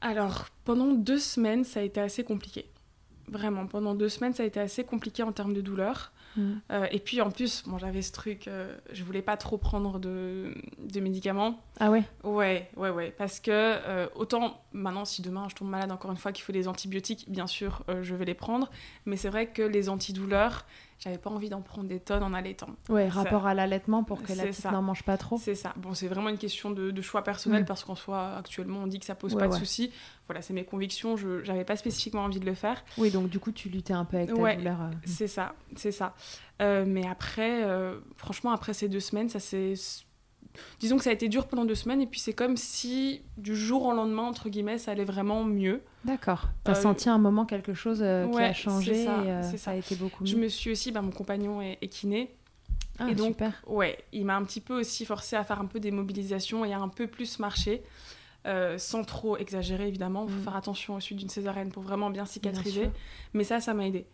Speaker 3: Alors, pendant deux semaines, ça a été assez compliqué. Vraiment, pendant deux semaines, ça a été assez compliqué en termes de douleur. Euh, et puis, en plus, bon, j'avais ce truc, euh, je voulais pas trop prendre de, de médicaments.
Speaker 2: Ah ouais?
Speaker 3: Ouais, ouais, ouais. Parce que euh, autant maintenant, si demain je tombe malade encore une fois qu'il faut des antibiotiques, bien sûr, euh, je vais les prendre. Mais c'est vrai que les antidouleurs, j'avais pas envie d'en prendre des tonnes en allaitant.
Speaker 2: Ouais,
Speaker 3: Ça-
Speaker 2: rapport à l'allaitement pour que la petite n'en mange pas trop.
Speaker 3: C'est ça. Bon, c'est vraiment une question de, de choix personnel
Speaker 2: Mm.
Speaker 3: parce qu'en soi, actuellement, on dit que ça pose
Speaker 2: Ouais,
Speaker 3: pas de soucis. Voilà, c'est mes convictions. Je j'avais pas spécifiquement envie de le faire.
Speaker 2: Oui, donc du coup, tu luttais un peu avec ta
Speaker 3: Ouais.
Speaker 2: douleur. euh.
Speaker 3: C'est ça, c'est ça. Euh, mais après, euh, franchement, après ces deux semaines, ça s'est. Disons que ça a été dur pendant deux semaines, et puis c'est comme si du jour au lendemain, entre guillemets, ça allait vraiment mieux.
Speaker 2: D'accord. T'as
Speaker 3: Euh,
Speaker 2: senti un moment quelque chose euh, qui a changé
Speaker 3: ça,
Speaker 2: et euh, ça.
Speaker 3: ça.
Speaker 2: a été beaucoup mieux.
Speaker 3: Je me suis aussi, bah, mon compagnon est, est kiné,
Speaker 2: Ah,
Speaker 3: et donc-
Speaker 2: super.
Speaker 3: ouais, il m'a un petit peu aussi forcé à faire un peu des mobilisations et à un peu plus marcher, sans trop exagérer évidemment. Il faut
Speaker 2: Mm.
Speaker 3: faire attention au suite d'une césarienne pour vraiment bien cicatriser. mais ça, ça m'a aidé.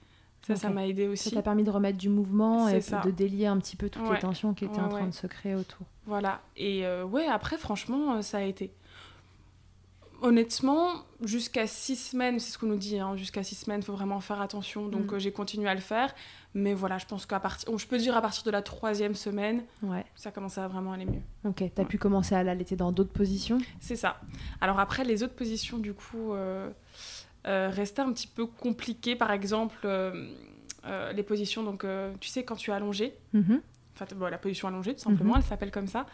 Speaker 3: Ça, ça m'a aidé
Speaker 2: Ça
Speaker 3: aussi.
Speaker 2: t'a permis de remettre du mouvement et
Speaker 3: ça.
Speaker 2: de délier un petit peu toutes les tensions qui étaient en train
Speaker 3: ouais.
Speaker 2: de se créer autour.
Speaker 3: Voilà. Et euh, ouais, après, franchement, euh, ça a été. Honnêtement, jusqu'à six semaines, c'est ce qu'on nous dit, hein, jusqu'à six semaines, il faut vraiment faire attention. Donc
Speaker 2: Mm.
Speaker 3: euh, j'ai continué à le faire. Mais voilà, je pense qu'à partir. je peux dire à partir de la troisième semaine,
Speaker 2: Ouais.
Speaker 3: ça commençait à vraiment aller mieux.
Speaker 2: Ok. T'as
Speaker 3: Ouais.
Speaker 2: pu commencer à l'allaiter dans d'autres positions?
Speaker 3: C'est ça. Alors après, les autres positions, du coup, euh, restaient un petit peu compliquées. Par exemple, les positions, donc, tu sais, quand tu es allongé,
Speaker 2: Mhm.
Speaker 3: Enfin bon, la position allongée tout simplement,
Speaker 2: Mhm.
Speaker 3: elle s'appelle comme ça,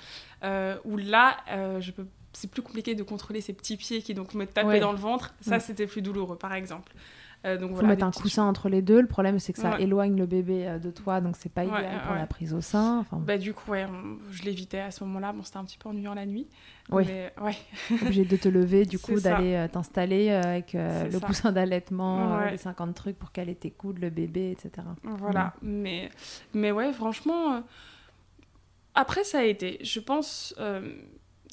Speaker 3: euh, où là, euh, je peux, c'est plus compliqué de contrôler ces petits pieds qui donc me tapaient
Speaker 2: Ouais.
Speaker 3: dans le ventre. Ça,
Speaker 2: Mm.
Speaker 3: c'était plus douloureux, par exemple. Euh, donc
Speaker 2: Faut
Speaker 3: voilà,
Speaker 2: mettre un coussin entre les deux. Le problème, c'est que ça
Speaker 3: Ouais.
Speaker 2: éloigne le bébé euh, de toi, donc c'est pas
Speaker 3: Ouais,
Speaker 2: idéal pour
Speaker 3: ouais.
Speaker 2: la prise au sein. Enfin,
Speaker 3: Bah, du coup, on- je l'évitais à ce moment-là. Bon, c'était un petit peu ennuyant la nuit.
Speaker 2: Oui.
Speaker 3: Mais [LAUGHS]
Speaker 2: obligé de te lever, du [LAUGHS] coup, d'aller euh, t'installer euh, avec euh, le
Speaker 3: ça.
Speaker 2: coussin d'allaitement, les 50 trucs pour caler tes coudes, le bébé, etc.
Speaker 3: voilà. Mais, mais ouais, franchement, euh, après, ça a été. Je pense,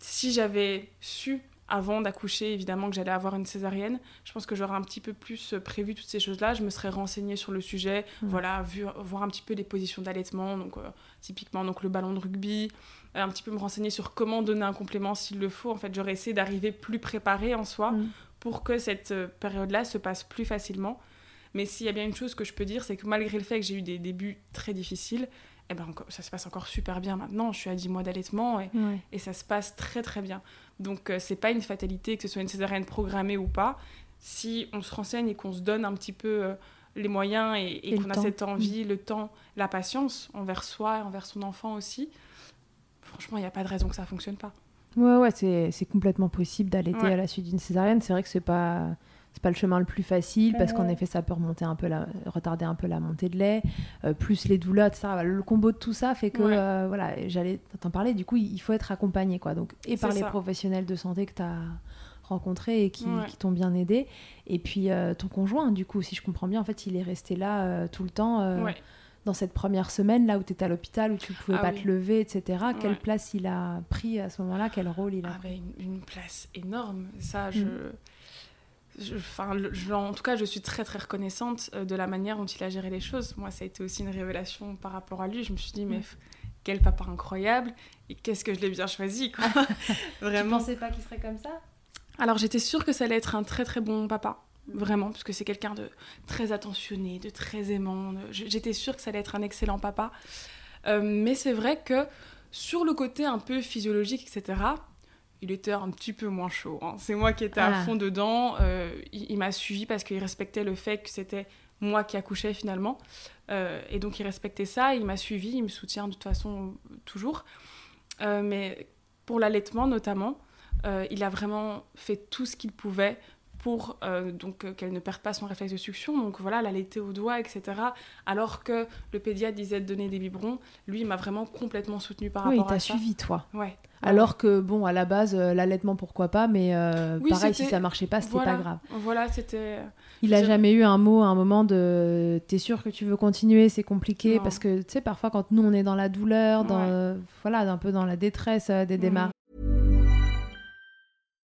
Speaker 3: si j'avais su avant d'accoucher, évidemment, que j'allais avoir une césarienne, je pense que j'aurais un petit peu plus euh, prévu toutes ces choses-là. Je me serais renseignée sur le sujet,
Speaker 2: Mhm.
Speaker 3: voilà, vu, voir un petit peu les positions d'allaitement, donc euh, typiquement donc le ballon de rugby, euh, un petit peu me renseigner sur comment donner un complément s'il le faut. En fait, j'aurais essayé d'arriver plus préparée en soi
Speaker 2: Mhm.
Speaker 3: pour que cette période-là se passe plus facilement. Mais s'il y a bien une chose que je peux dire, c'est que malgré le fait que j'ai eu des débuts très difficiles, eh ben, ça se passe encore super bien maintenant. Je suis à 10 mois d'allaitement et,
Speaker 2: Ouais.
Speaker 3: et ça se passe très très bien. Donc euh, c'est pas une fatalité que ce soit une césarienne programmée ou pas. Si on se renseigne et qu'on se donne un petit peu euh, les moyens et, et
Speaker 2: Et le
Speaker 3: qu'on a cette envie, le temps, la patience envers soi et envers son enfant aussi, franchement, il n'y a pas de raison que ça fonctionne pas.
Speaker 2: Ouais, ouais, c'est c'est complètement possible d'allaiter
Speaker 3: Ouais.
Speaker 2: à la suite d'une césarienne. C'est vrai que c'est pas c'est pas le chemin le plus facile parce qu'en effet ça peut remonter un peu la, retarder un peu la montée de lait euh, plus les douleurs etc Voilà, le combo de tout ça fait que
Speaker 3: Ouais.
Speaker 2: euh, voilà j'allais t'en parler du coup il faut être accompagné quoi donc et par les
Speaker 3: ça.
Speaker 2: professionnels de santé que tu as rencontrés et qui,
Speaker 3: Ouais.
Speaker 2: qui t'ont bien aidé et puis euh, ton conjoint du coup si je comprends bien en fait il est resté là tout le temps
Speaker 3: Ouais.
Speaker 2: dans cette première semaine là où tu étais à l'hôpital où tu pouvais
Speaker 3: Ah
Speaker 2: pas
Speaker 3: oui.
Speaker 2: te lever etc quelle place il a pris à ce moment-là? Quel rôle il a
Speaker 3: Ah
Speaker 2: pris?
Speaker 3: ben, une, une place énorme. Ça, je...
Speaker 2: Mm.
Speaker 3: Enfin, en tout cas, je suis très très reconnaissante de la manière dont il a géré les choses. Moi, ça a été aussi une révélation par rapport à lui. Je me suis dit, mais quel papa incroyable et qu'est-ce que je l'ai bien choisi, quoi. [LAUGHS] [LAUGHS]
Speaker 2: Vraiment. Tu pensais pas qu'il serait comme ça?
Speaker 3: Alors, j'étais sûre que ça allait être un très très bon papa. Vraiment, parce que c'est quelqu'un de très attentionné, de très aimant. J'étais sûre que ça allait être un excellent papa. mais c'est vrai que sur le côté un peu physiologique, etc., il était un petit peu moins chaud. Hein. C'est moi qui étais à fond dedans. Euh, il, m'a suivi parce qu'il respectait le fait que c'était moi qui accouchais finalement. Euh, et donc il respectait ça, il m'a suivi, il me soutient de toute façon toujours. Euh, mais pour l'allaitement notamment, il a vraiment fait tout ce qu'il pouvait pour euh, donc euh, qu'elle ne perde pas son réflexe de succion. Donc voilà, l'allaiter au doigt, etc. Alors que le pédiatre disait de donner des biberons, lui, il m'a vraiment complètement soutenu par rapport à
Speaker 2: ça. Oui, il t'a suivi, toi.
Speaker 3: Ouais.
Speaker 2: Alors que, bon, à la base, euh, l'allaitement, pourquoi pas, mais pareil, si ça marchait pas, c'était pas grave.
Speaker 3: Voilà, c'était...
Speaker 2: Il a jamais eu un mot, un moment de « t'es sûr que tu veux continuer, c'est compliqué ?» Parce que, tu sais, parfois, quand nous, on est dans la douleur, dans, voilà, un peu dans la détresse des démarches,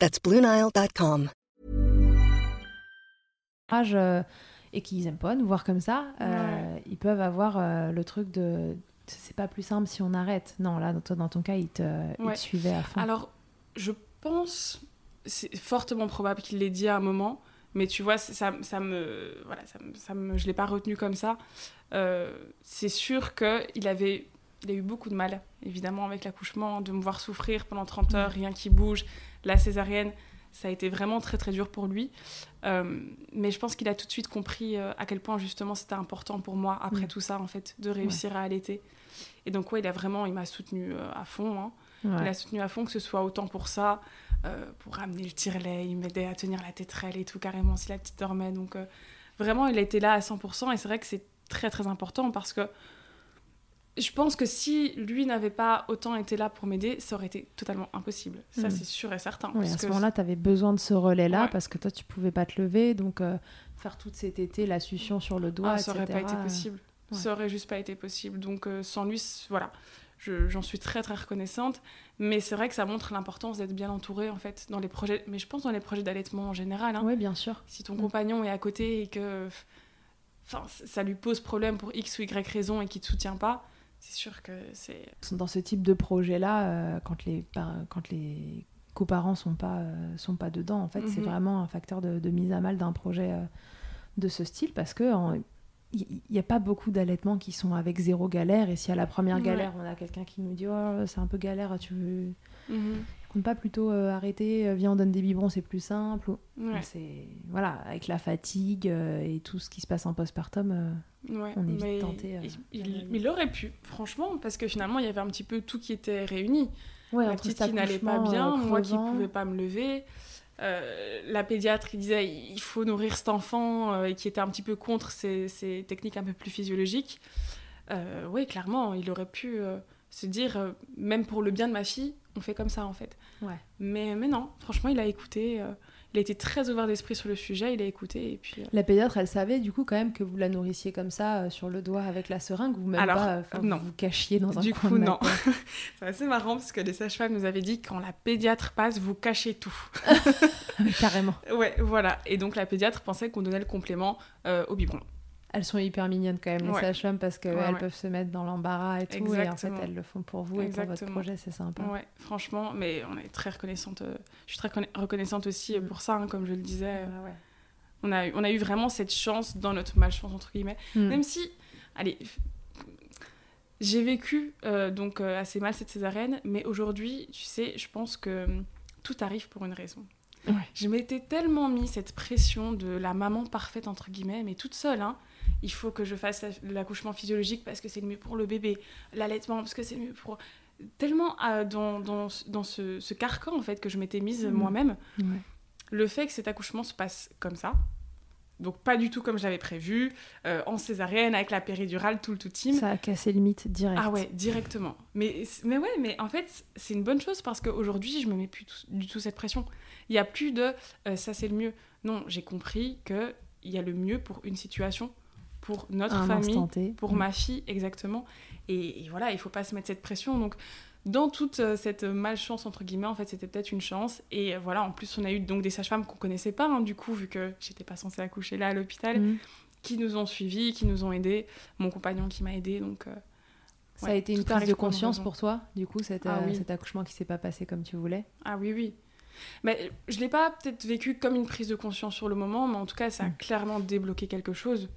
Speaker 1: That's BlueNile.com.
Speaker 2: Euh, et qu'ils aiment pas nous voir comme ça, euh, ils peuvent avoir euh, le truc de c'est pas plus simple si on arrête. Non, là, dans, dans ton cas, ils te, ouais. suivaient à fond.
Speaker 3: Alors, je pense, c'est fortement probable qu'il l'ait dit à un moment, mais tu vois, ça, ça me. Voilà, ça, ça me, je l'ai pas retenu comme ça. c'est sûr qu'il avait il a eu beaucoup de mal, évidemment, avec l'accouchement, de me voir souffrir pendant 30 heures, rien qui bouge. La césarienne, ça a été vraiment très très dur pour lui. Euh, mais je pense qu'il a tout de suite compris euh, à quel point justement c'était important pour moi, après tout ça, en fait, de réussir à allaiter. Et donc, ouais, il a vraiment, il m'a soutenu euh, à fond. Hein. Il a soutenu à fond, que ce soit autant pour ça, pour ramener le tire-lait, il m'aidait à tenir la tétrelle et tout, carrément, si la petite dormait. Donc, vraiment, il a été là à 100%. Et c'est vrai que c'est très très important parce que je pense que si lui n'avait pas autant été là pour m'aider, ça aurait été totalement impossible. Ça, hmm. c'est sûr et certain.
Speaker 2: Oui, à ce moment-là, tu avais besoin de ce relais-là parce que toi, tu pouvais pas te lever. Donc, euh, faire toute cet été la succion sur le doigt,
Speaker 3: ah, ça aurait pas été possible. Ça aurait juste pas été possible. Donc, euh, sans lui, voilà. J'en suis très, très reconnaissante. Mais c'est vrai que ça montre l'importance d'être bien entouré, en fait, dans les projets. Mais je pense dans les projets d'allaitement en général. Hein.
Speaker 2: Oui, bien sûr.
Speaker 3: Si ton hmm. compagnon est à côté et que. Enfin, ça lui pose problème pour X ou Y raison et qu'il te soutient pas c'est sûr que c'est.
Speaker 2: Dans ce type de projet-là, euh, quand les, quand les coparents sont pas, euh, sont pas dedans, en fait, c'est mhm. vraiment un facteur de, mise à mal d'un projet euh, de ce style parce que il n'y a pas beaucoup d'allaitements qui sont avec zéro galère. Et si à la première galère, on a quelqu'un qui nous dit oh, c'est un peu galère, tu veux. Mhm. Compte pas plutôt arrêter, viens, on donne des biberons, c'est plus simple. C'est voilà, avec la fatigue et tout ce qui se passe en postpartum, on est vite tenté.
Speaker 3: Euh, il, aurait pu, franchement, parce que finalement, il y avait un petit peu tout qui était réuni. Ouais, la petite qui n'allait pas bien, euh, moi qui ne pouvais pas me lever. Euh, la pédiatre qui disait il faut nourrir cet enfant et qui était un petit peu contre ces, ces techniques un peu plus physiologiques. oui, clairement, il aurait pu se dire même pour le bien de ma fille, on fait comme ça en fait. Ouais. Mais, mais non, franchement, il a écouté il a été très ouvert d'esprit sur le sujet, il a écouté. Et puis, euh,
Speaker 2: La pédiatre, elle savait du coup quand même que vous la nourrissiez comme ça euh, sur le doigt avec la seringue ou même pas non. Vous, cachiez dans un
Speaker 3: du coup, non. [LAUGHS] c'est assez marrant parce que les sages-femmes nous avaient dit quand la pédiatre passe, vous cachez tout. [LAUGHS] [LAUGHS]
Speaker 2: Carrément.
Speaker 3: Ouais, voilà. Et donc la pédiatre pensait qu'on donnait le complément euh, au biberon.
Speaker 2: Elles sont hyper mignonnes quand même, les sages-femmes, parce qu'elles peuvent se mettre dans l'embarras et tout. Et en fait, elles le font pour vous et pour votre projet, c'est sympa.
Speaker 3: Ouais, franchement, mais on est très reconnaissante. Euh, je suis très reconnaissante aussi mm. pour ça, hein, comme je le disais. on, a, on a eu vraiment cette chance dans notre malchance, entre guillemets. Mm. Même si, allez, j'ai vécu euh, donc euh, assez mal cette césarienne, mais aujourd'hui, tu sais, je pense que tout arrive pour une raison. Je m'étais tellement mis cette pression de la maman parfaite, entre guillemets, mais toute seule, hein, il faut que je fasse l'accouchement physiologique parce que c'est le mieux pour le bébé, l'allaitement parce que c'est le mieux pour... Tellement euh, dans, dans, dans ce, carcan en fait que je m'étais mise mmh. moi-même, le fait que cet accouchement se passe comme ça, donc pas du tout comme j'avais prévu, euh, en césarienne, avec la péridurale, tout le tout team.
Speaker 2: Ça a cassé le mythe direct.
Speaker 3: Ah ouais, directement. Mais, mais ouais, mais en fait, c'est une bonne chose parce qu'aujourd'hui, je me mets plus du tout cette pression. Il y a plus de euh, ça c'est le mieux. Non, j'ai compris qu'il y a le mieux pour une situation, pour notre famille, pour mm. ma fille, exactement. Et, et, voilà, il faut pas se mettre cette pression. Donc, dans toute euh, cette malchance entre guillemets en fait c'était peut-être une chance et euh, voilà en plus on a eu donc des sages-femmes qu'on connaissait pas hein, du coup vu que j'étais pas censée accoucher là à l'hôpital mm. qui nous ont suivis qui nous ont aidés mon compagnon qui m'a aidé donc euh,
Speaker 2: ça a été une prise de conscience pour toi du coup cet, ah cet accouchement qui s'est pas passé comme tu voulais?
Speaker 3: Ah oui oui mais je l'ai pas peut-être vécu comme une prise de conscience sur le moment mais en tout cas ça a mm. clairement débloqué quelque chose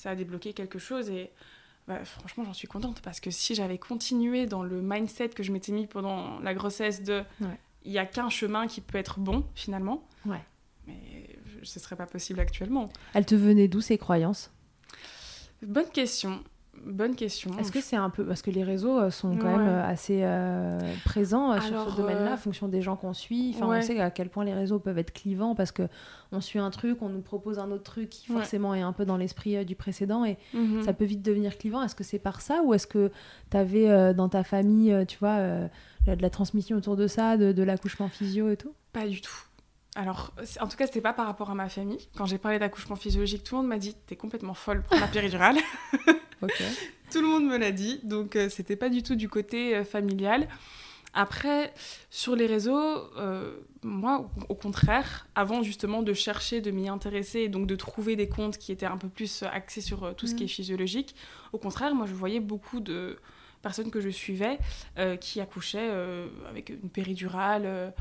Speaker 3: ça a débloqué quelque chose et bah, franchement, j'en suis contente parce que si j'avais continué dans le mindset que je m'étais mis pendant la grossesse de il n'y a qu'un chemin qui peut être bon finalement,
Speaker 2: ouais.
Speaker 3: mais ce serait pas possible actuellement.
Speaker 2: Elle te venait d'où ces croyances?
Speaker 3: Bonne question. Bonne question.
Speaker 2: Est-ce que c'est un peu parce que les réseaux euh, sont quand même euh, assez euh, présents sur ce domaine-là, en fonction des gens qu'on suit. Enfin, on sait à quel point les réseaux peuvent être clivants parce que on suit un truc, on nous propose un autre truc qui forcément est un peu dans l'esprit du précédent et mhm. ça peut vite devenir clivant. Est-ce que c'est par ça ou est-ce que tu avais dans ta famille, tu vois, de la transmission autour de ça, de, de l'accouchement physio et tout?
Speaker 3: Pas du tout. Alors, en tout cas, c'était pas par rapport à ma famille. Quand j'ai parlé d'accouchement physiologique, tout le monde m'a dit T'es complètement folle pour la péridurale. [LAUGHS] [LAUGHS] Tout le monde me l'a dit, donc euh, c'était pas du tout du côté euh, familial. Après, sur les réseaux, euh, moi, au contraire, avant justement de chercher, de m'y intéresser et donc de trouver des comptes qui étaient un peu plus axés sur tout ce qui est mm. physiologique, au contraire, moi, je voyais beaucoup de personnes que je suivais qui accouchaient avec une péridurale,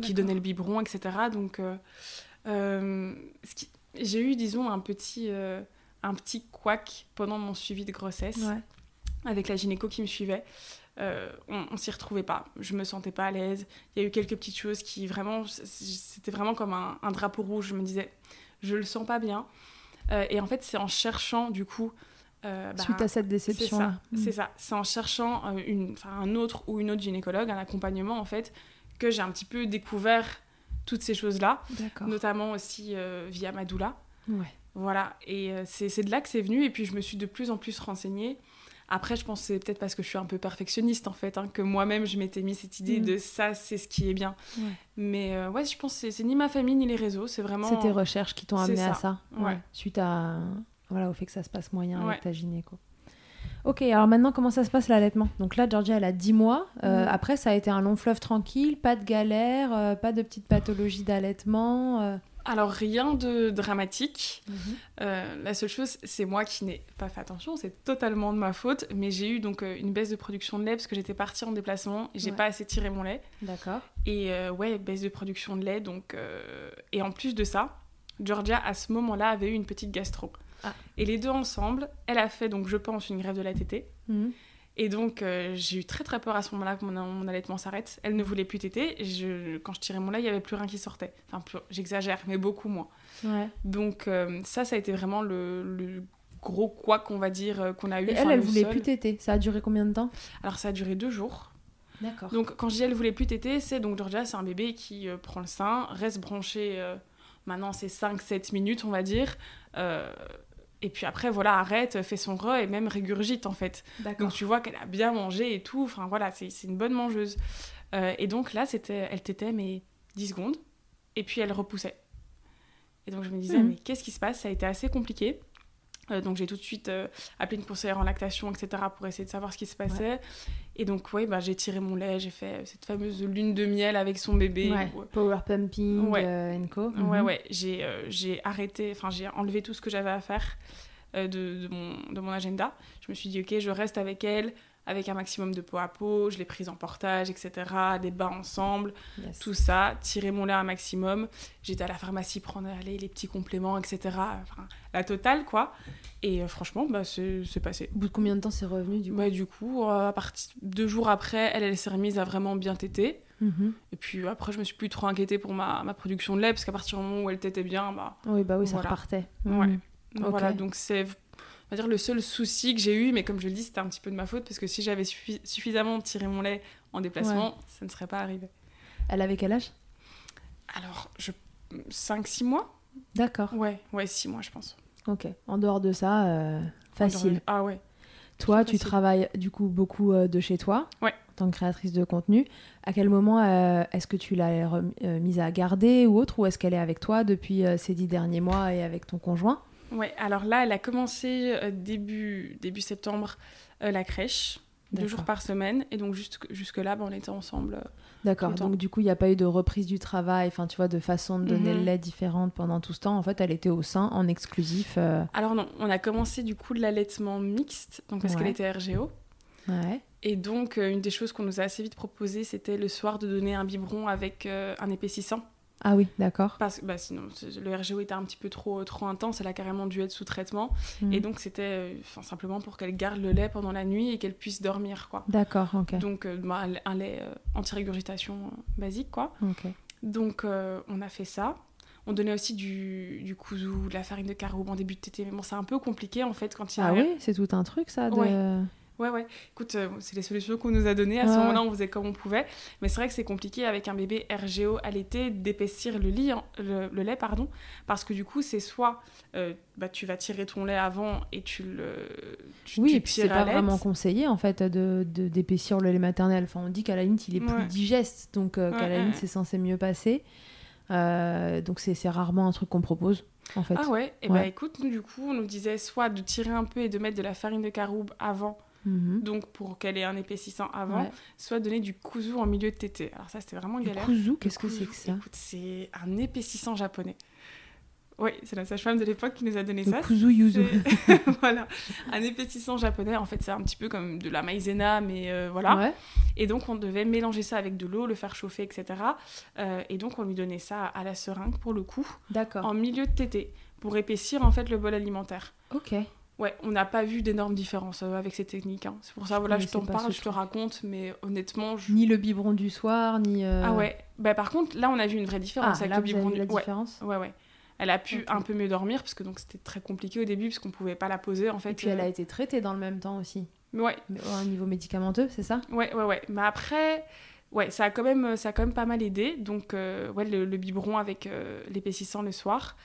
Speaker 3: qui donnaient le biberon, etc. Donc, j'ai eu, disons, un petit un petit couac pendant mon suivi de grossesse avec la gynéco qui me suivait. Euh, on, on s'y retrouvait pas. Je me sentais pas à l'aise. Il y a eu quelques petites choses qui vraiment, c'était vraiment comme un, drapeau rouge. Je me disais, je le sens pas bien. Euh, et en fait, c'est en cherchant du coup.
Speaker 2: Euh, bah, Suite à cette déception. C'est
Speaker 3: ça. C'est mm. ça. C'est en cherchant une, un autre ou une autre gynécologue, un accompagnement en fait, que j'ai un petit peu découvert toutes ces choses-là, notamment aussi via Madoula.
Speaker 2: Ouais.
Speaker 3: Voilà, et euh, c'est de là que c'est venu, et puis je me suis de plus en plus renseignée. Après, je pense que c'est peut-être parce que je suis un peu perfectionniste, en fait, hein, que moi-même, je m'étais mis cette idée mm. de ça, c'est ce qui est bien. Mais euh, ouais, je pense que c'est ni ma famille, ni les réseaux, c'est vraiment...
Speaker 2: C'est tes recherches qui t'ont amené à ça, ouais. suite à, voilà, au fait que ça se passe moyen avec ta gynéco. Ok, alors maintenant, comment ça se passe l'allaitement? Donc là, Georgia, elle a 10 mois. Euh, mm. Après, ça a été un long fleuve tranquille, pas de galère, pas de petites pathologies d'allaitement
Speaker 3: alors rien de dramatique. Mhm. Euh, la seule chose, c'est moi qui n'ai pas fait attention, c'est totalement de ma faute. Mais j'ai eu donc euh, une baisse de production de lait parce que j'étais partie en déplacement j'ai pas assez tiré mon lait.
Speaker 2: D'accord.
Speaker 3: Et euh, ouais, baisse de production de lait. Donc et en plus de ça, Georgia à ce moment-là avait eu une petite gastro. Ah. Et les deux ensemble, elle a fait donc je pense une grève de la tétée. Mhm. Et donc, euh, j'ai eu très très peur à ce moment-là que mon, allaitement s'arrête. Elle ne voulait plus téter. je, quand je tirais mon lait, il n'y avait plus rien qui sortait. Enfin, j'exagère, mais beaucoup moins. Donc, euh, ça, ça a été vraiment le, gros quoi qu'on va dire euh, qu'on a eu.
Speaker 2: Et elle, elle voulait plus téter. Ça a duré combien de temps?
Speaker 3: Alors, ça a duré deux jours.
Speaker 2: D'accord.
Speaker 3: Donc, quand je dis elle voulait plus téter, c'est donc Georgia, c'est un bébé qui prend le sein, reste branché. maintenant, c'est 5-7 minutes, on va dire et puis après, voilà, arrête, fait son re et même régurgite en fait. Donc tu vois qu'elle a bien mangé et tout. Enfin voilà, c'est une bonne mangeuse. Euh, et donc là, c'était, elle t'était mais 10 secondes. Et puis elle repoussait. Et donc je me disais, mhm. mais qu'est-ce qui se passe? Ça a été assez compliqué. Euh, donc j'ai tout de suite euh, appelé une conseillère en lactation, etc., pour essayer de savoir ce qui se passait. Et donc, oui, bah, j'ai tiré mon lait, j'ai fait cette fameuse lune de miel avec son bébé.
Speaker 2: Power pumping, ouais. Euh, co.
Speaker 3: Ouais, mhm. ouais. J'ai, arrêté, enfin, j'ai enlevé tout ce que j'avais à faire de, de, mon, de mon agenda. Je me suis dit, ok, je reste avec elle, avec un maximum de peau à peau, je l'ai prise en portage, etc., des bains ensemble, tout ça, tirer mon lait un maximum. J'étais à la pharmacie prendre allez, les petits compléments, etc., enfin, la totale, quoi. Et euh, franchement, bah, c'est passé.
Speaker 2: Au bout de combien de temps c'est revenu, du coup?
Speaker 3: Bah, Du coup, euh, à partir deux jours après, elle, elle s'est remise à vraiment bien téter.
Speaker 2: Mhm.
Speaker 3: Et puis après, je me suis plus trop inquiétée pour ma, ma production de lait, parce qu'à partir du moment où elle tétait bien, bah...
Speaker 2: Oui, bah oui, ça repartait.
Speaker 3: Ouais. Mhm. Voilà, donc c'est va dire le seul souci que j'ai eu, mais comme je le dis, c'était un petit peu de ma faute parce que si j'avais suffisamment tiré mon lait en déplacement, ça ne serait pas arrivé.
Speaker 2: Elle avait quel âge?
Speaker 3: Alors, je... 5-6 mois
Speaker 2: D'accord.
Speaker 3: Ouais, ouais, six mois, je pense.
Speaker 2: Ok. En dehors de ça, euh, facile.
Speaker 3: Ah ouais.
Speaker 2: Toi, tu
Speaker 3: facile.
Speaker 2: travailles du coup beaucoup euh, de chez toi,
Speaker 3: Ouais.
Speaker 2: en tant que créatrice de contenu. À quel moment euh, est-ce que tu l'as mise à garder ou autre, ou est-ce qu'elle est avec toi depuis ces dix derniers mois et avec ton conjoint?
Speaker 3: Ouais, alors là, elle a commencé euh, début, début septembre euh, la crèche, deux jours par semaine. Et donc, juste, jusque-là, bah, on était ensemble. euh.
Speaker 2: D'accord. Donc du coup, il n'y a pas eu de reprise du travail, enfin tu vois, de façon de donner
Speaker 3: Mhm.
Speaker 2: le lait différente pendant tout ce temps. En fait, elle était au sein, en exclusif. euh,
Speaker 3: Alors non, on a commencé du coup de l'allaitement mixte, donc parce
Speaker 2: Ouais.
Speaker 3: qu'elle était RGO.
Speaker 2: Ouais.
Speaker 3: Et donc, euh, une des choses qu'on nous a assez vite proposé, c'était le soir de donner un biberon avec un épaississant.
Speaker 2: Ah oui, d'accord.
Speaker 3: Parce que bah, sinon, le RGO était un petit peu trop, trop intense, elle a carrément dû être sous traitement.
Speaker 2: Mhm.
Speaker 3: Et donc, c'était euh, enfin, simplement pour qu'elle garde le lait pendant la nuit et qu'elle puisse dormir, quoi.
Speaker 2: D'accord, ok.
Speaker 3: Donc, euh, bah, un- lait euh, anti-régurgitation euh, basique, quoi. Donc, on a fait ça. On donnait aussi du, du de la farine de caroube en début de tétée. Mais bon, c'est un peu compliqué, en fait, quand il y a...
Speaker 2: Ah oui, c'est tout un truc ça. De...
Speaker 3: Ouais. Ouais, ouais. Écoute, euh, c'est les solutions qu'on nous a données. À ce
Speaker 2: Ouais.
Speaker 3: moment-là, on faisait comme on pouvait. Mais c'est vrai que c'est compliqué avec un bébé RGO allaité d'épaissir le, lit, hein, le, le lait, pardon, parce que du coup, c'est soit euh, bah, tu vas tirer ton lait avant et tu le tu,
Speaker 2: Oui,
Speaker 3: tu
Speaker 2: et puis c'est pas vraiment conseillé en fait de d'épaissir le lait maternel. Enfin, on dit qu'à la limite il est plus digeste, donc euh, qu'à
Speaker 3: Ouais,
Speaker 2: la
Speaker 3: ouais,
Speaker 2: limite c'est censé mieux passer. Euh, donc c'est c'est rarement un truc qu'on propose en fait.
Speaker 3: Ah ouais, et
Speaker 2: Ouais.
Speaker 3: bah écoute, nous, du coup, on nous disait soit de tirer un peu et de mettre de la farine de caroube avant,
Speaker 2: Mhm.
Speaker 3: donc pour qu'elle ait un épaississant avant,
Speaker 2: Ouais.
Speaker 3: soit donner du kuzu en milieu de tétée. Alors ça, c'était vraiment
Speaker 2: Du
Speaker 3: galère.
Speaker 2: kuzu, qu'est-ce que c'est que ça
Speaker 3: Écoute, c'est un épaississant japonais. Oui, c'est la sage-femme de l'époque qui nous a donné
Speaker 2: Le
Speaker 3: ça.
Speaker 2: kuzu yuzu. [LAUGHS] [LAUGHS]
Speaker 3: Voilà, un épaississant japonais. En fait, c'est un petit peu comme de la maïzena, mais euh, voilà.
Speaker 2: Ouais.
Speaker 3: Et donc, on devait mélanger ça avec de l'eau, le faire chauffer, etc. Euh, et donc, on lui donnait ça à la seringue, pour le coup,
Speaker 2: D'accord.
Speaker 3: en milieu de tétée, pour épaissir, en fait, le bol alimentaire.
Speaker 2: Ok.
Speaker 3: Ouais, on n'a pas vu d'énormes différences euh, avec ces techniques. hein. C'est pour ça, voilà, je t'en parle, je te raconte, mais honnêtement, je...
Speaker 2: Ni le biberon du soir, ni. euh,
Speaker 3: Ah ouais. Bah, par contre, là, on a vu une vraie
Speaker 2: Ah,
Speaker 3: différence avec
Speaker 2: là,
Speaker 3: le biberon
Speaker 2: vu la
Speaker 3: du... Ouais, ouais, ouais. Elle a pu un peu mieux dormir, parce que donc c'était très compliqué au début, parce qu'on pouvait pas la poser, en fait.
Speaker 2: Et puis elle
Speaker 3: euh,
Speaker 2: a été traitée dans le même temps aussi,
Speaker 3: Ouais,
Speaker 2: mais au niveau médicamenteux, c'est ça?
Speaker 3: Ouais, ouais, ouais. Mais après, ouais, ça a quand même, ça a quand même pas mal aidé. Donc, euh, ouais, le, le biberon avec l'épaississant le soir.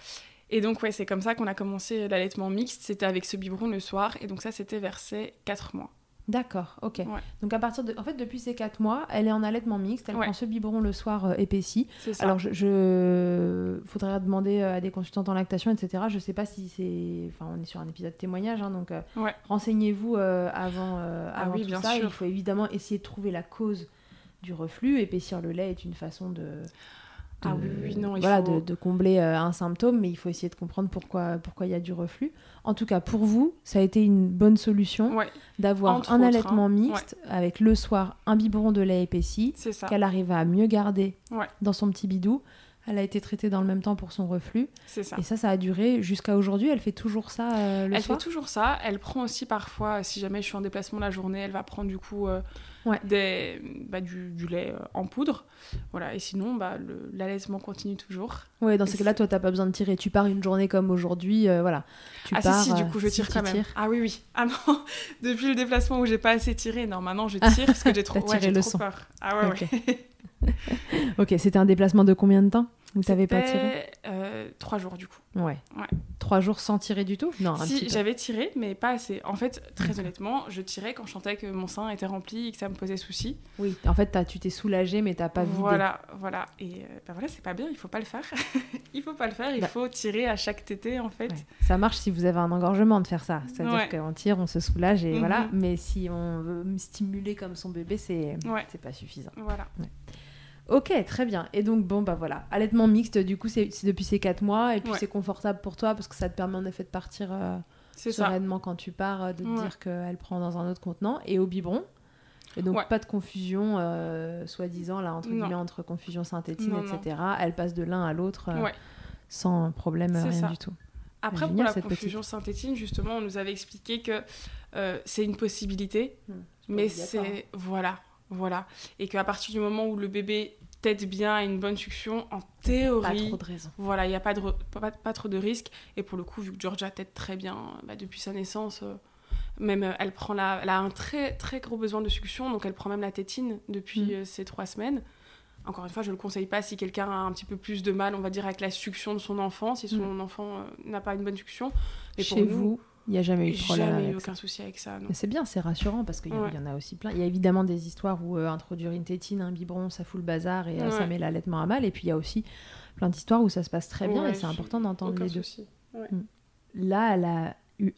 Speaker 3: Et donc, ouais, c'est comme ça qu'on a commencé l'allaitement mixte. C'était avec ce biberon le soir. Et donc, ça, c'était versé 4 mois.
Speaker 2: D'accord, ok.
Speaker 3: Ouais.
Speaker 2: Donc à partir de, en fait, depuis ces 4 mois, elle est en allaitement mixte, elle
Speaker 3: Ouais.
Speaker 2: prend ce biberon le soir euh, épaissi.
Speaker 3: C'est ça.
Speaker 2: Alors je, je... faudrait demander euh, à des consultantes en lactation, etc. Je sais pas si c'est, enfin, on est sur un épisode témoignage, hein, donc euh,
Speaker 3: Ouais.
Speaker 2: renseignez-vous euh, avant, euh,
Speaker 3: Ah
Speaker 2: avant
Speaker 3: oui,
Speaker 2: tout
Speaker 3: bien
Speaker 2: ça.
Speaker 3: sûr.
Speaker 2: Il faut évidemment essayer de trouver la cause du reflux. Épaissir le lait est une façon de
Speaker 3: Ah
Speaker 2: de-
Speaker 3: oui, oui, non, il
Speaker 2: voilà,
Speaker 3: faut-
Speaker 2: de, de combler euh, un symptôme, mais il faut essayer de comprendre pourquoi pourquoi il y a du reflux. En tout cas, pour vous, ça a été une bonne solution
Speaker 3: Ouais,
Speaker 2: d'avoir
Speaker 3: Entre
Speaker 2: un
Speaker 3: autres,
Speaker 2: allaitement
Speaker 3: hein.
Speaker 2: mixte avec le soir un biberon de lait épaissi qu'elle arrive à mieux garder
Speaker 3: Ouais.
Speaker 2: dans son petit bidou. Elle a été traitée dans le même temps pour son reflux.
Speaker 3: C'est ça.
Speaker 2: Et ça, ça a duré jusqu'à aujourd'hui. Elle fait toujours ça euh, le
Speaker 3: Elle
Speaker 2: soir?
Speaker 3: fait toujours ça. Elle prend aussi parfois, si jamais je suis en déplacement la journée, elle va prendre du coup euh,
Speaker 2: Ouais.
Speaker 3: des, bah, du, du lait euh, en poudre. Voilà. Et sinon, bah, l'allaitement continue toujours.
Speaker 2: Ouais, dans ces
Speaker 3: Et
Speaker 2: cas-là,
Speaker 3: c'est-
Speaker 2: toi, t'as pas besoin de tirer. Tu pars une journée comme aujourd'hui, euh, voilà. Tu
Speaker 3: ah
Speaker 2: pars,
Speaker 3: si, si, du
Speaker 2: euh,
Speaker 3: coup, je
Speaker 2: si
Speaker 3: tire quand même.
Speaker 2: tires.
Speaker 3: Ah oui, oui. Ah non, [LAUGHS] depuis le déplacement où j'ai pas assez tiré, non, maintenant je tire parce que j'ai [LAUGHS] trop, ouais,
Speaker 2: tiré le
Speaker 3: trop
Speaker 2: son.
Speaker 3: peur. Ah ouais,
Speaker 2: Ok.
Speaker 3: ouais. [LAUGHS]
Speaker 2: Ok, c'était un déplacement de combien de temps? Vous t'avez pas tiré
Speaker 3: euh, Trois jours du coup.
Speaker 2: Ouais.
Speaker 3: Ouais.
Speaker 2: Trois jours sans tirer du tout? Non, un
Speaker 3: Si, j'avais tiré, mais pas assez. En fait, très honnêtement, je tirais quand je sentais que mon sein était rempli et que ça me posait souci.
Speaker 2: Oui, en fait, tu t'es soulagé, mais t'as pas vidé.
Speaker 3: Voilà, voilà. Et euh, bah voilà, c'est pas bien, il faut pas le faire. [LAUGHS] il faut pas le faire, il
Speaker 2: Bah.
Speaker 3: faut tirer à chaque tétée en fait.
Speaker 2: Ouais. Ça marche si vous avez un engorgement de faire ça. C'est-à-dire
Speaker 3: Ouais.
Speaker 2: qu'on tire, on se soulage et
Speaker 3: Mhm.
Speaker 2: voilà. Mais si on veut stimuler comme son bébé, c'est
Speaker 3: Ouais.
Speaker 2: c'est pas suffisant.
Speaker 3: Voilà.
Speaker 2: Ok, très bien. Et donc, bon, bah voilà. Allaitement mixte, du coup, c'est depuis ces 4 mois. Et puis,
Speaker 3: Ouais.
Speaker 2: c'est confortable pour toi parce que ça te permet en effet de partir euh,
Speaker 3: ça.
Speaker 2: sereinement quand tu pars, euh, de te
Speaker 3: Ouais.
Speaker 2: dire qu'elle prend dans un autre contenant. Et au biberon. Et donc,
Speaker 3: Ouais.
Speaker 2: pas de confusion, euh, soi-disant, là, entre
Speaker 3: Non.
Speaker 2: guillemets, entre confusion synthétine,
Speaker 3: Non, non.
Speaker 2: etc. Elle passe de l'un à l'autre euh, sans problème, rien
Speaker 3: ça.
Speaker 2: du tout.
Speaker 3: Après,
Speaker 2: Génial,
Speaker 3: pour la confusion synthétine, justement, on nous avait expliqué que c'est une possibilité,
Speaker 2: Hmm.
Speaker 3: mais c'est. Voilà, voilà. Et qu'à partir du moment où le bébé tète bien à une bonne succion, en
Speaker 2: Pas
Speaker 3: théorie.
Speaker 2: trop de raison.
Speaker 3: Voilà, il n'y a pas, de re- pas, pas trop de risques. Et pour le coup, vu que Georgia tète très bien bah, depuis sa naissance, euh, même euh, elle, prend la, elle a un très très gros besoin de succion, donc elle prend même la tétine depuis
Speaker 2: Mm.
Speaker 3: euh, ces trois semaines. encore une fois, je ne le conseille pas si quelqu'un a un petit peu plus de mal, on va dire, avec la succion de son enfant, si son
Speaker 2: Mm.
Speaker 3: enfant n'a pas une bonne succion. Mais
Speaker 2: Chez
Speaker 3: pour nous,
Speaker 2: vous, il n'y a jamais eu de problème.
Speaker 3: jamais eu aucun
Speaker 2: ça.
Speaker 3: souci avec ça.
Speaker 2: c'est bien, c'est rassurant parce qu'il y,
Speaker 3: Ouais.
Speaker 2: en a aussi plein. Il y a évidemment des histoires où euh, introduire une tétine, un biberon, ça fout le bazar et euh, ça met l'allaitement à mal. Et puis il y a aussi plein d'histoires où ça se passe très bien
Speaker 3: Ouais,
Speaker 2: et c'est
Speaker 3: je-
Speaker 2: important d'entendre les deux.
Speaker 3: souci.
Speaker 2: Là, elle a eu,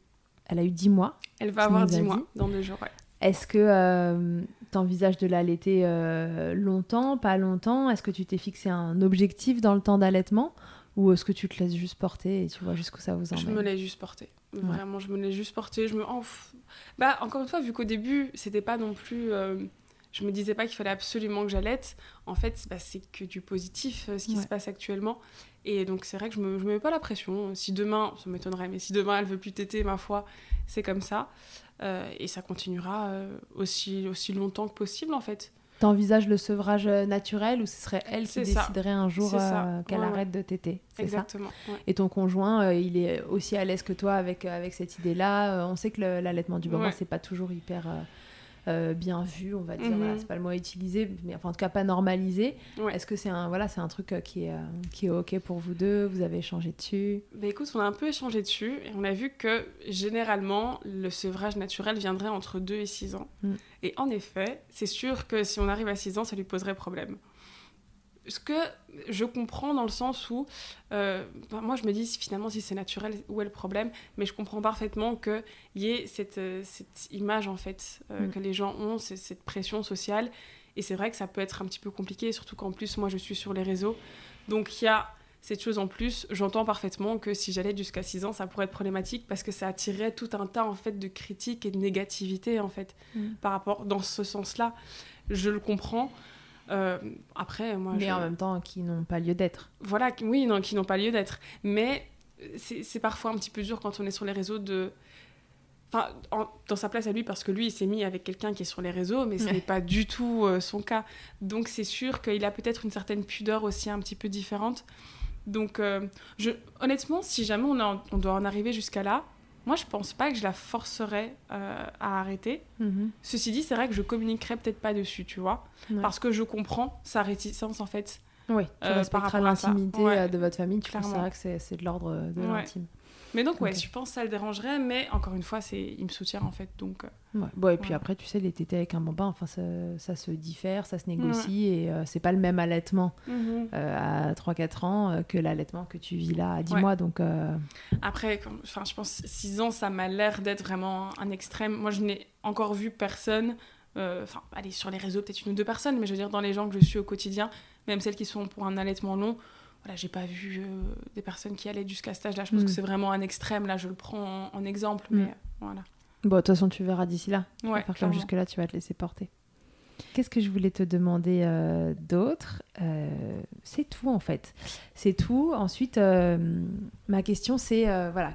Speaker 2: elle a eu 10 mois.
Speaker 3: Elle va avoir
Speaker 2: nous as
Speaker 3: 10 mois
Speaker 2: dit.
Speaker 3: dans deux jours.
Speaker 2: Est-ce que tu envisages de l'allaiter euh, longtemps, pas longtemps? Est-ce que tu t'es fixé un objectif dans le temps d'allaitement? Ou est-ce que tu te laisses juste porter et tu vois jusqu'où ça vous
Speaker 3: Je
Speaker 2: emmène?
Speaker 3: me laisse juste porter. Vraiment, je me laisse juste porter. Je me... oh, bah, encore une fois, vu qu'au début, c'était pas non plus. euh, Je me disais pas qu'il fallait absolument que j'allaite. En fait, bah, c'est que du positif euh, ce qui
Speaker 2: Ouais.
Speaker 3: se passe actuellement. Et donc, c'est vrai que je me, je me mets pas la pression. Si demain, ça m'étonnerait, mais si demain elle veut plus téter, ma foi, c'est comme ça. Euh, et ça continuera aussi, aussi longtemps que possible, en fait.
Speaker 2: T'envisages le sevrage euh, naturel ou ce serait elle qui
Speaker 3: ça.
Speaker 2: déciderait un jour euh, qu'elle
Speaker 3: Ouais, ouais.
Speaker 2: arrête de téter ça
Speaker 3: Exactement. ouais.
Speaker 2: Et ton conjoint, euh, il est aussi à l'aise que toi avec, avec cette idée-là. On sait que l'allaitement du
Speaker 3: Ouais.
Speaker 2: c'est pas toujours hyper euh, bien vu, on va dire. Voilà, c'est pas le mot utilisé, mais enfin, en tout cas pas normalisé.
Speaker 3: Ouais.
Speaker 2: Est-ce que c'est un, voilà, c'est un truc euh, qui, est, euh, qui est OK pour vous deux? Vous avez échangé dessus?
Speaker 3: Bah écoute, on a un peu échangé dessus et on a vu que généralement le sevrage naturel viendrait entre 2 et 6 ans.
Speaker 2: Mm.
Speaker 3: Et en effet, c'est sûr que si on arrive à 6 ans, ça lui poserait problème. Ce que je comprends dans le sens où, euh, bah, moi je me dis finalement si c'est naturel, où est le problème? Mais je comprends parfaitement qu'il y ait cette, euh, cette image en fait euh,
Speaker 2: Mm.
Speaker 3: que les gens ont, cette pression sociale. Et c'est vrai que ça peut être un petit peu compliqué, surtout qu'en plus moi je suis sur les réseaux. Donc il y a cette chose en plus, j'entends parfaitement que si j'allais jusqu'à 6 ans, ça pourrait être problématique parce que ça attirerait tout un tas en fait de critiques et de négativité en fait
Speaker 2: Mm.
Speaker 3: par rapport dans ce sens-là. Je le comprends. Euh, après, moi,
Speaker 2: Mais
Speaker 3: je-
Speaker 2: en même temps, qui n'ont pas lieu d'être.
Speaker 3: voilà, oui, non, qui n'ont pas lieu d'être. Mais c'est parfois un petit peu dur quand on est sur les réseaux de. Enfin, en- dans sa place à lui, parce que lui, il s'est mis avec quelqu'un qui est sur les réseaux, mais ce
Speaker 2: Ouais.
Speaker 3: n'est pas du tout euh, son cas. Donc, c'est sûr qu'il a peut-être une certaine pudeur aussi un petit peu différente. Donc, euh, je, honnêtement, si jamais on doit en arriver jusqu'à là, moi, je pense pas que je la forcerais euh, à arrêter.
Speaker 2: Mhm.
Speaker 3: Ceci dit, c'est vrai que je communiquerai peut-être pas dessus, tu vois,
Speaker 2: Ouais.
Speaker 3: parce que je comprends sa réticence, en fait.
Speaker 2: Oui, tu
Speaker 3: euh, par
Speaker 2: respecteras
Speaker 3: rapport à ça.
Speaker 2: l'intimité
Speaker 3: Ouais.
Speaker 2: euh, de votre famille. Tu c'est vrai que c'est de l'ordre euh, de
Speaker 3: Ouais.
Speaker 2: l'intime.
Speaker 3: Mais donc, ouais, je pense que ça le dérangerait, mais encore une fois, c'est il me soutient en fait, donc... euh,
Speaker 2: Ouais. Bon, et puis
Speaker 3: Ouais.
Speaker 2: après, tu sais, les tétés avec un bambin, enfin, ça, ça se diffère, ça se négocie, et euh, c'est pas le même allaitement euh, à 3-4 ans euh, que l'allaitement que tu vis là à 10
Speaker 3: Ouais.
Speaker 2: mois. Donc,
Speaker 3: Après, enfin, je pense 6 ans, ça m'a l'air d'être vraiment un extrême. Moi, je n'ai encore vu personne, euh, enfin, allez, sur les réseaux, peut-être une ou deux personnes, mais je veux dire, dans les gens que je suis au quotidien, même celles qui sont pour un allaitement long, voilà, j'ai pas vu euh, des personnes qui allaient jusqu'à cet âge-là. Je pense
Speaker 2: Mm.
Speaker 3: que c'est vraiment un extrême, là, je le prends en, en exemple,
Speaker 2: Mm.
Speaker 3: mais euh, voilà.
Speaker 2: bon, de toute façon, tu verras d'ici là.
Speaker 3: Ouais,
Speaker 2: faire comme jusque-là, tu vas te laisser porter. Qu'est-ce que je voulais te demander euh, d'autre? C'est tout, en fait. C'est tout. Ensuite, ma question, c'est voilà,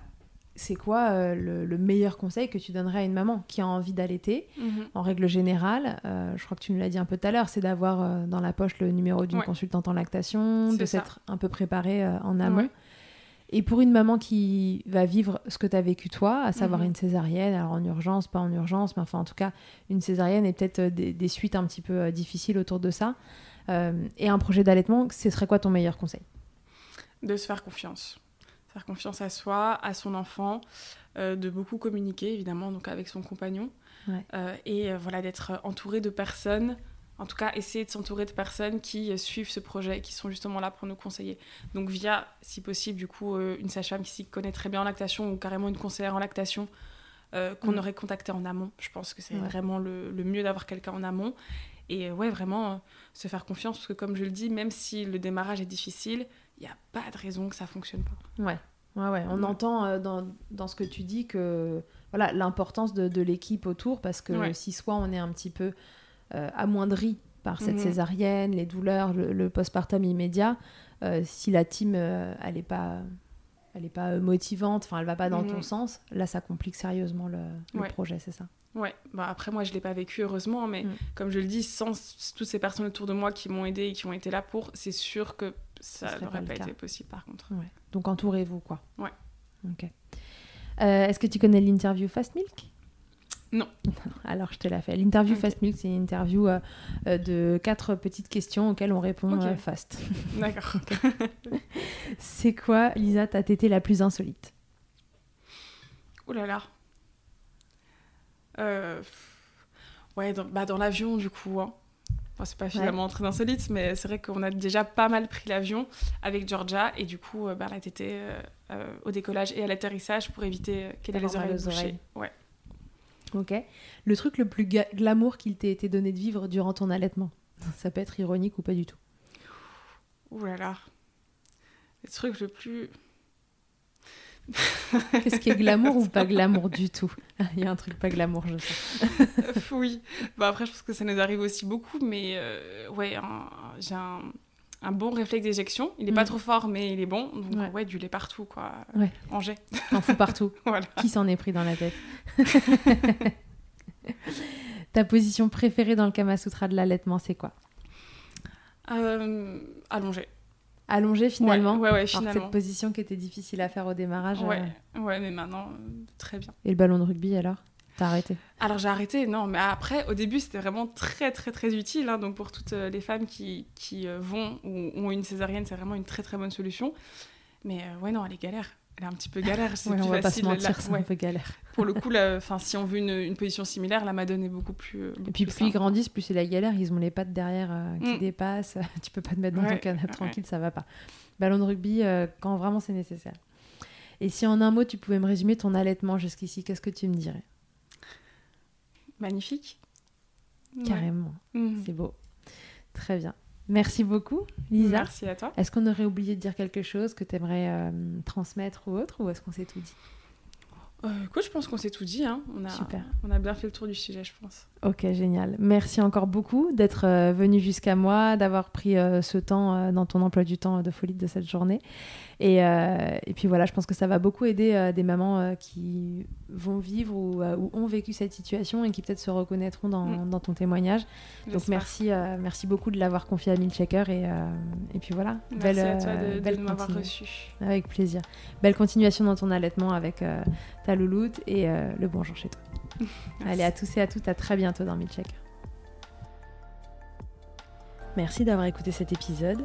Speaker 2: c'est quoi euh, le, le meilleur conseil que tu donnerais à une maman qui a envie d'allaiter
Speaker 3: Mhm.
Speaker 2: En règle générale, euh, je crois que tu nous l'as dit un peu tout à l'heure, c'est d'avoir euh, dans la poche le numéro d'une
Speaker 3: Ouais.
Speaker 2: consultante en lactation, de s'être un peu préparé euh, en amont.
Speaker 3: Ouais.
Speaker 2: Et pour une maman qui va vivre ce que tu as vécu toi, à savoir
Speaker 3: Mhm.
Speaker 2: une césarienne, alors en urgence, pas en urgence, mais enfin en tout cas une césarienne et peut-être des, des suites un petit peu difficiles autour de ça, et un projet d'allaitement, ce serait quoi ton meilleur conseil?
Speaker 3: De se faire confiance. Faire confiance à soi, à son enfant, euh, de beaucoup communiquer évidemment donc avec son compagnon
Speaker 2: Ouais.
Speaker 3: Euh, et euh, voilà d'être entouré de personnes, en tout cas essayer de s'entourer de personnes qui suivent ce projet, qui sont justement là pour nous conseiller. Donc via, si possible, du coup une sage-femme qui s'y connaît très bien en lactation ou carrément une conseillère en lactation qu'on
Speaker 2: Mm.
Speaker 3: aurait contacté en amont. Je pense que c'est
Speaker 2: Ouais.
Speaker 3: vraiment le, le mieux d'avoir quelqu'un en amont. Et ouais, vraiment se faire confiance, parce que comme je le dis, même si le démarrage est difficile, il n'y a pas de raison que ça fonctionne pas.
Speaker 2: Ouais, ouais, ouais. On
Speaker 3: Mm.
Speaker 2: entend euh, dans, dans ce que tu dis que voilà l'importance de, de l'équipe autour parce que
Speaker 3: Ouais.
Speaker 2: si soit on est un petit peu euh, amoindri par cette
Speaker 3: Mhm.
Speaker 2: césarienne, les douleurs, le, le postpartum immédiat, euh, si la team elle est pas elle est pas euh, motivante, enfin elle va pas dans ton
Speaker 3: Mhm.
Speaker 2: sens, là ça complique sérieusement le, le
Speaker 3: Ouais.
Speaker 2: projet, c'est ça.
Speaker 3: Ouais, bah après moi je l'ai pas vécu heureusement, mais
Speaker 2: Mm.
Speaker 3: comme je le dis, sans toutes ces personnes autour de moi qui m'ont aidé et qui ont été là pour, c'est sûr que ça n'aurait
Speaker 2: pas
Speaker 3: pas, été possible par contre.
Speaker 2: Ouais. Donc entourez-vous quoi.
Speaker 3: Ouais.
Speaker 2: Ok. Euh, Est-ce que tu connais l'interview Fast Milk?
Speaker 3: Non. [LAUGHS]
Speaker 2: Alors, je te la fais. L'interview Fast Milk, c'est une interview euh, euh, de quatre petites questions auxquelles on répond euh, fast. [LAUGHS]
Speaker 3: D'accord. [LAUGHS]
Speaker 2: c'est quoi, Lisa, ta tétée la plus insolite?
Speaker 3: Ouh là là. Euh, Ouais, dans, bah, dans l'avion, du coup. Hein. Enfin, c'est pas finalement très insolite, mais c'est vrai qu'on a déjà pas mal pris l'avion avec Georgia, et du coup, bah, elle a été euh, euh, au décollage et à l'atterrissage pour éviter qu'elle ait les oreilles bouchées.
Speaker 2: oreilles.
Speaker 3: Ouais.
Speaker 2: Ok. Le truc le plus glamour qu'il t'ait été donné de vivre durant ton allaitement [LAUGHS] Ça peut être ironique ou pas du tout.
Speaker 3: Ouh là là. Le truc le plus. [LAUGHS]
Speaker 2: Qu'est-ce qui est glamour ou pas glamour du tout? [LAUGHS] Il y a un truc pas glamour, je sens.
Speaker 3: oui. Bah après, je pense que ça nous arrive aussi beaucoup, mais euh, ouais, j'ai un, un bon réflexe d'éjection. Il est pas
Speaker 2: Mm.
Speaker 3: trop fort, mais il est bon. Donc
Speaker 2: Ouais.
Speaker 3: ouais, du lait partout, quoi.
Speaker 2: Ouais.
Speaker 3: En jet.
Speaker 2: T'en fous partout. [LAUGHS]
Speaker 3: voilà.
Speaker 2: Qui s'en est pris dans la tête? [LAUGHS] Ta position préférée dans le Kama Sutra de l'allaitement, c'est quoi?
Speaker 3: Euh, allongé.
Speaker 2: Allongé finalement?
Speaker 3: Ouais, ouais, ouais,
Speaker 2: Alors,
Speaker 3: finalement.
Speaker 2: cette position qui était difficile à faire au démarrage.
Speaker 3: Ouais,
Speaker 2: euh,
Speaker 3: ouais, mais maintenant, euh, très bien.
Speaker 2: Et le ballon de rugby alors? T'as arrêté
Speaker 3: Alors j'ai arrêté, non, mais après, au début, c'était vraiment très, très, très utile. hein, donc pour toutes euh, les femmes qui, qui euh, vont ou ont une césarienne, c'est vraiment une très, très bonne solution. Mais euh, ouais, non, elle est galère. Elle est un petit peu galère. C'est
Speaker 2: Ouais,
Speaker 3: plus
Speaker 2: On va pas se
Speaker 3: facile.
Speaker 2: mentir,
Speaker 3: ouais.
Speaker 2: un peu galère.
Speaker 3: Pour le coup, 'fin, si on veut une, une position similaire, la Madone est beaucoup plus. euh, beaucoup
Speaker 2: Et puis
Speaker 3: plus
Speaker 2: plus ils grandissent, plus c'est la galère. Ils ont les pattes derrière euh, qui
Speaker 3: Mm.
Speaker 2: dépassent. [LAUGHS] tu peux pas te mettre dans ton canapé tranquille, ça va pas. Ballon de rugby quand vraiment c'est nécessaire. Et si en un mot tu pouvais me résumer ton allaitement jusqu'ici, qu'est-ce que tu me dirais?
Speaker 3: Magnifique.
Speaker 2: Carrément,
Speaker 3: Mhm.
Speaker 2: c'est beau. Très bien. Merci beaucoup, Lisa.
Speaker 3: Merci à toi.
Speaker 2: Est-ce qu'on aurait oublié de dire quelque chose que tu aimerais transmettre ou autre, ou est-ce qu'on s'est tout dit?
Speaker 3: Euh, écoute, je pense qu'on s'est tout dit. Hein. On, a,
Speaker 2: Super.
Speaker 3: on a bien fait le tour du sujet, je pense.
Speaker 2: Ok, génial. Merci encore beaucoup d'être euh, venu jusqu'à moi, d'avoir pris euh, ce temps euh, dans ton emploi du temps de folie de cette journée. Et, euh, et puis voilà, je pense que ça va beaucoup aider euh, des mamans euh, qui vont vivre ou, euh, ou ont vécu cette situation et qui peut-être se reconnaîtront dans,
Speaker 3: Mm.
Speaker 2: dans ton témoignage. Donc merci, euh, merci beaucoup de l'avoir confié à Milchecker et, euh, et puis voilà.
Speaker 3: Merci à toi de, de
Speaker 2: belle
Speaker 3: m'avoir reçu.
Speaker 2: Avec plaisir. Belle continuation dans ton allaitement avec euh, ta louloute et euh, le bonjour chez toi. [LAUGHS] Allez, à tous et à toutes, à très bientôt dans Milchecker. Merci d'avoir écouté cet épisode.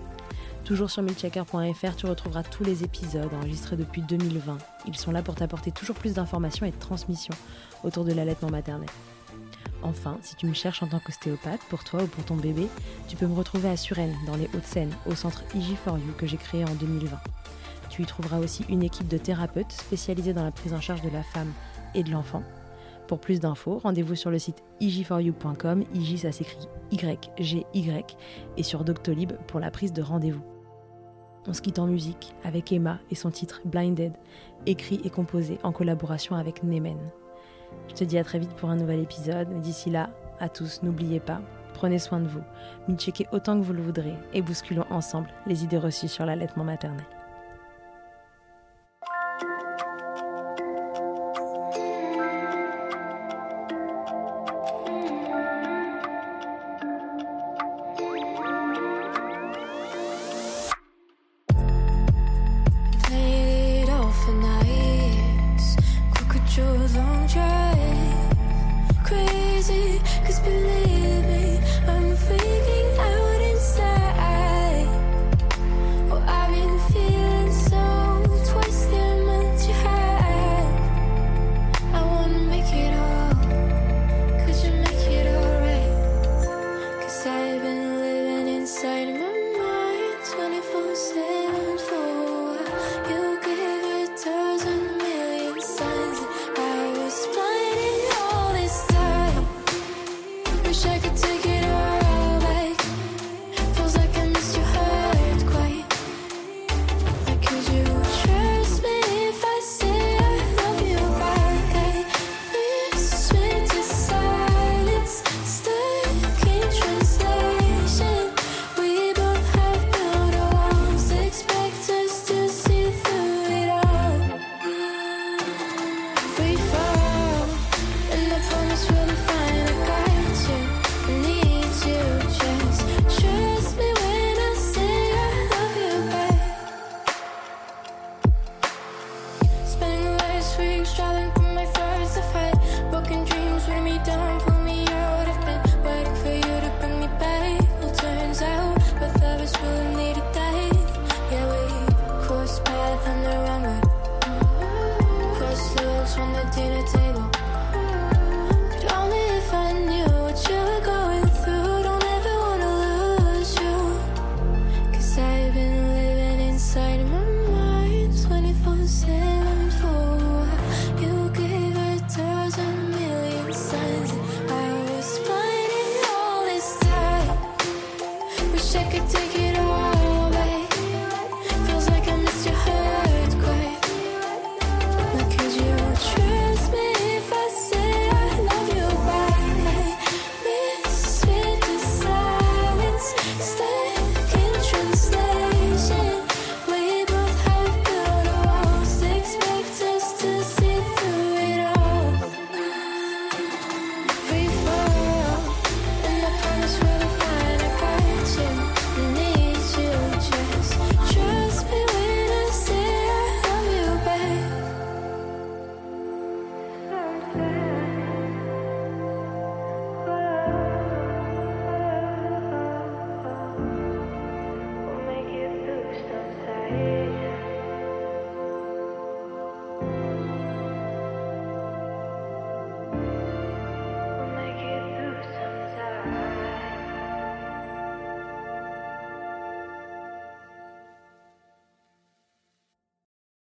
Speaker 2: Toujours sur milchecker.fr, tu retrouveras tous les épisodes enregistrés depuis 2020. Ils sont là pour t'apporter toujours plus d'informations et de transmissions autour de l'allaitement maternel. Enfin, si tu me cherches en tant qu'ostéopathe, pour toi ou pour ton bébé, tu peux me retrouver à Suresnes, dans les Hauts-de-Seine, au centre IG4U que j'ai créé en 2020. Tu y trouveras aussi une équipe de thérapeutes spécialisés dans la prise en charge de la femme et de l'enfant. Pour plus d'infos, rendez-vous sur le site ig4u.com, IG ça s'écrit Y-G-Y, et sur Doctolib pour la prise de rendez-vous. On se quitte en musique avec Emma et son titre Blinded, écrit et composé en collaboration avec Nemen. Je te dis à très vite pour un nouvel épisode, mais d'ici là, à tous, n'oubliez pas, prenez soin de vous, checkez autant que vous le voudrez et bousculons ensemble les idées reçues sur l'allaitement maternel.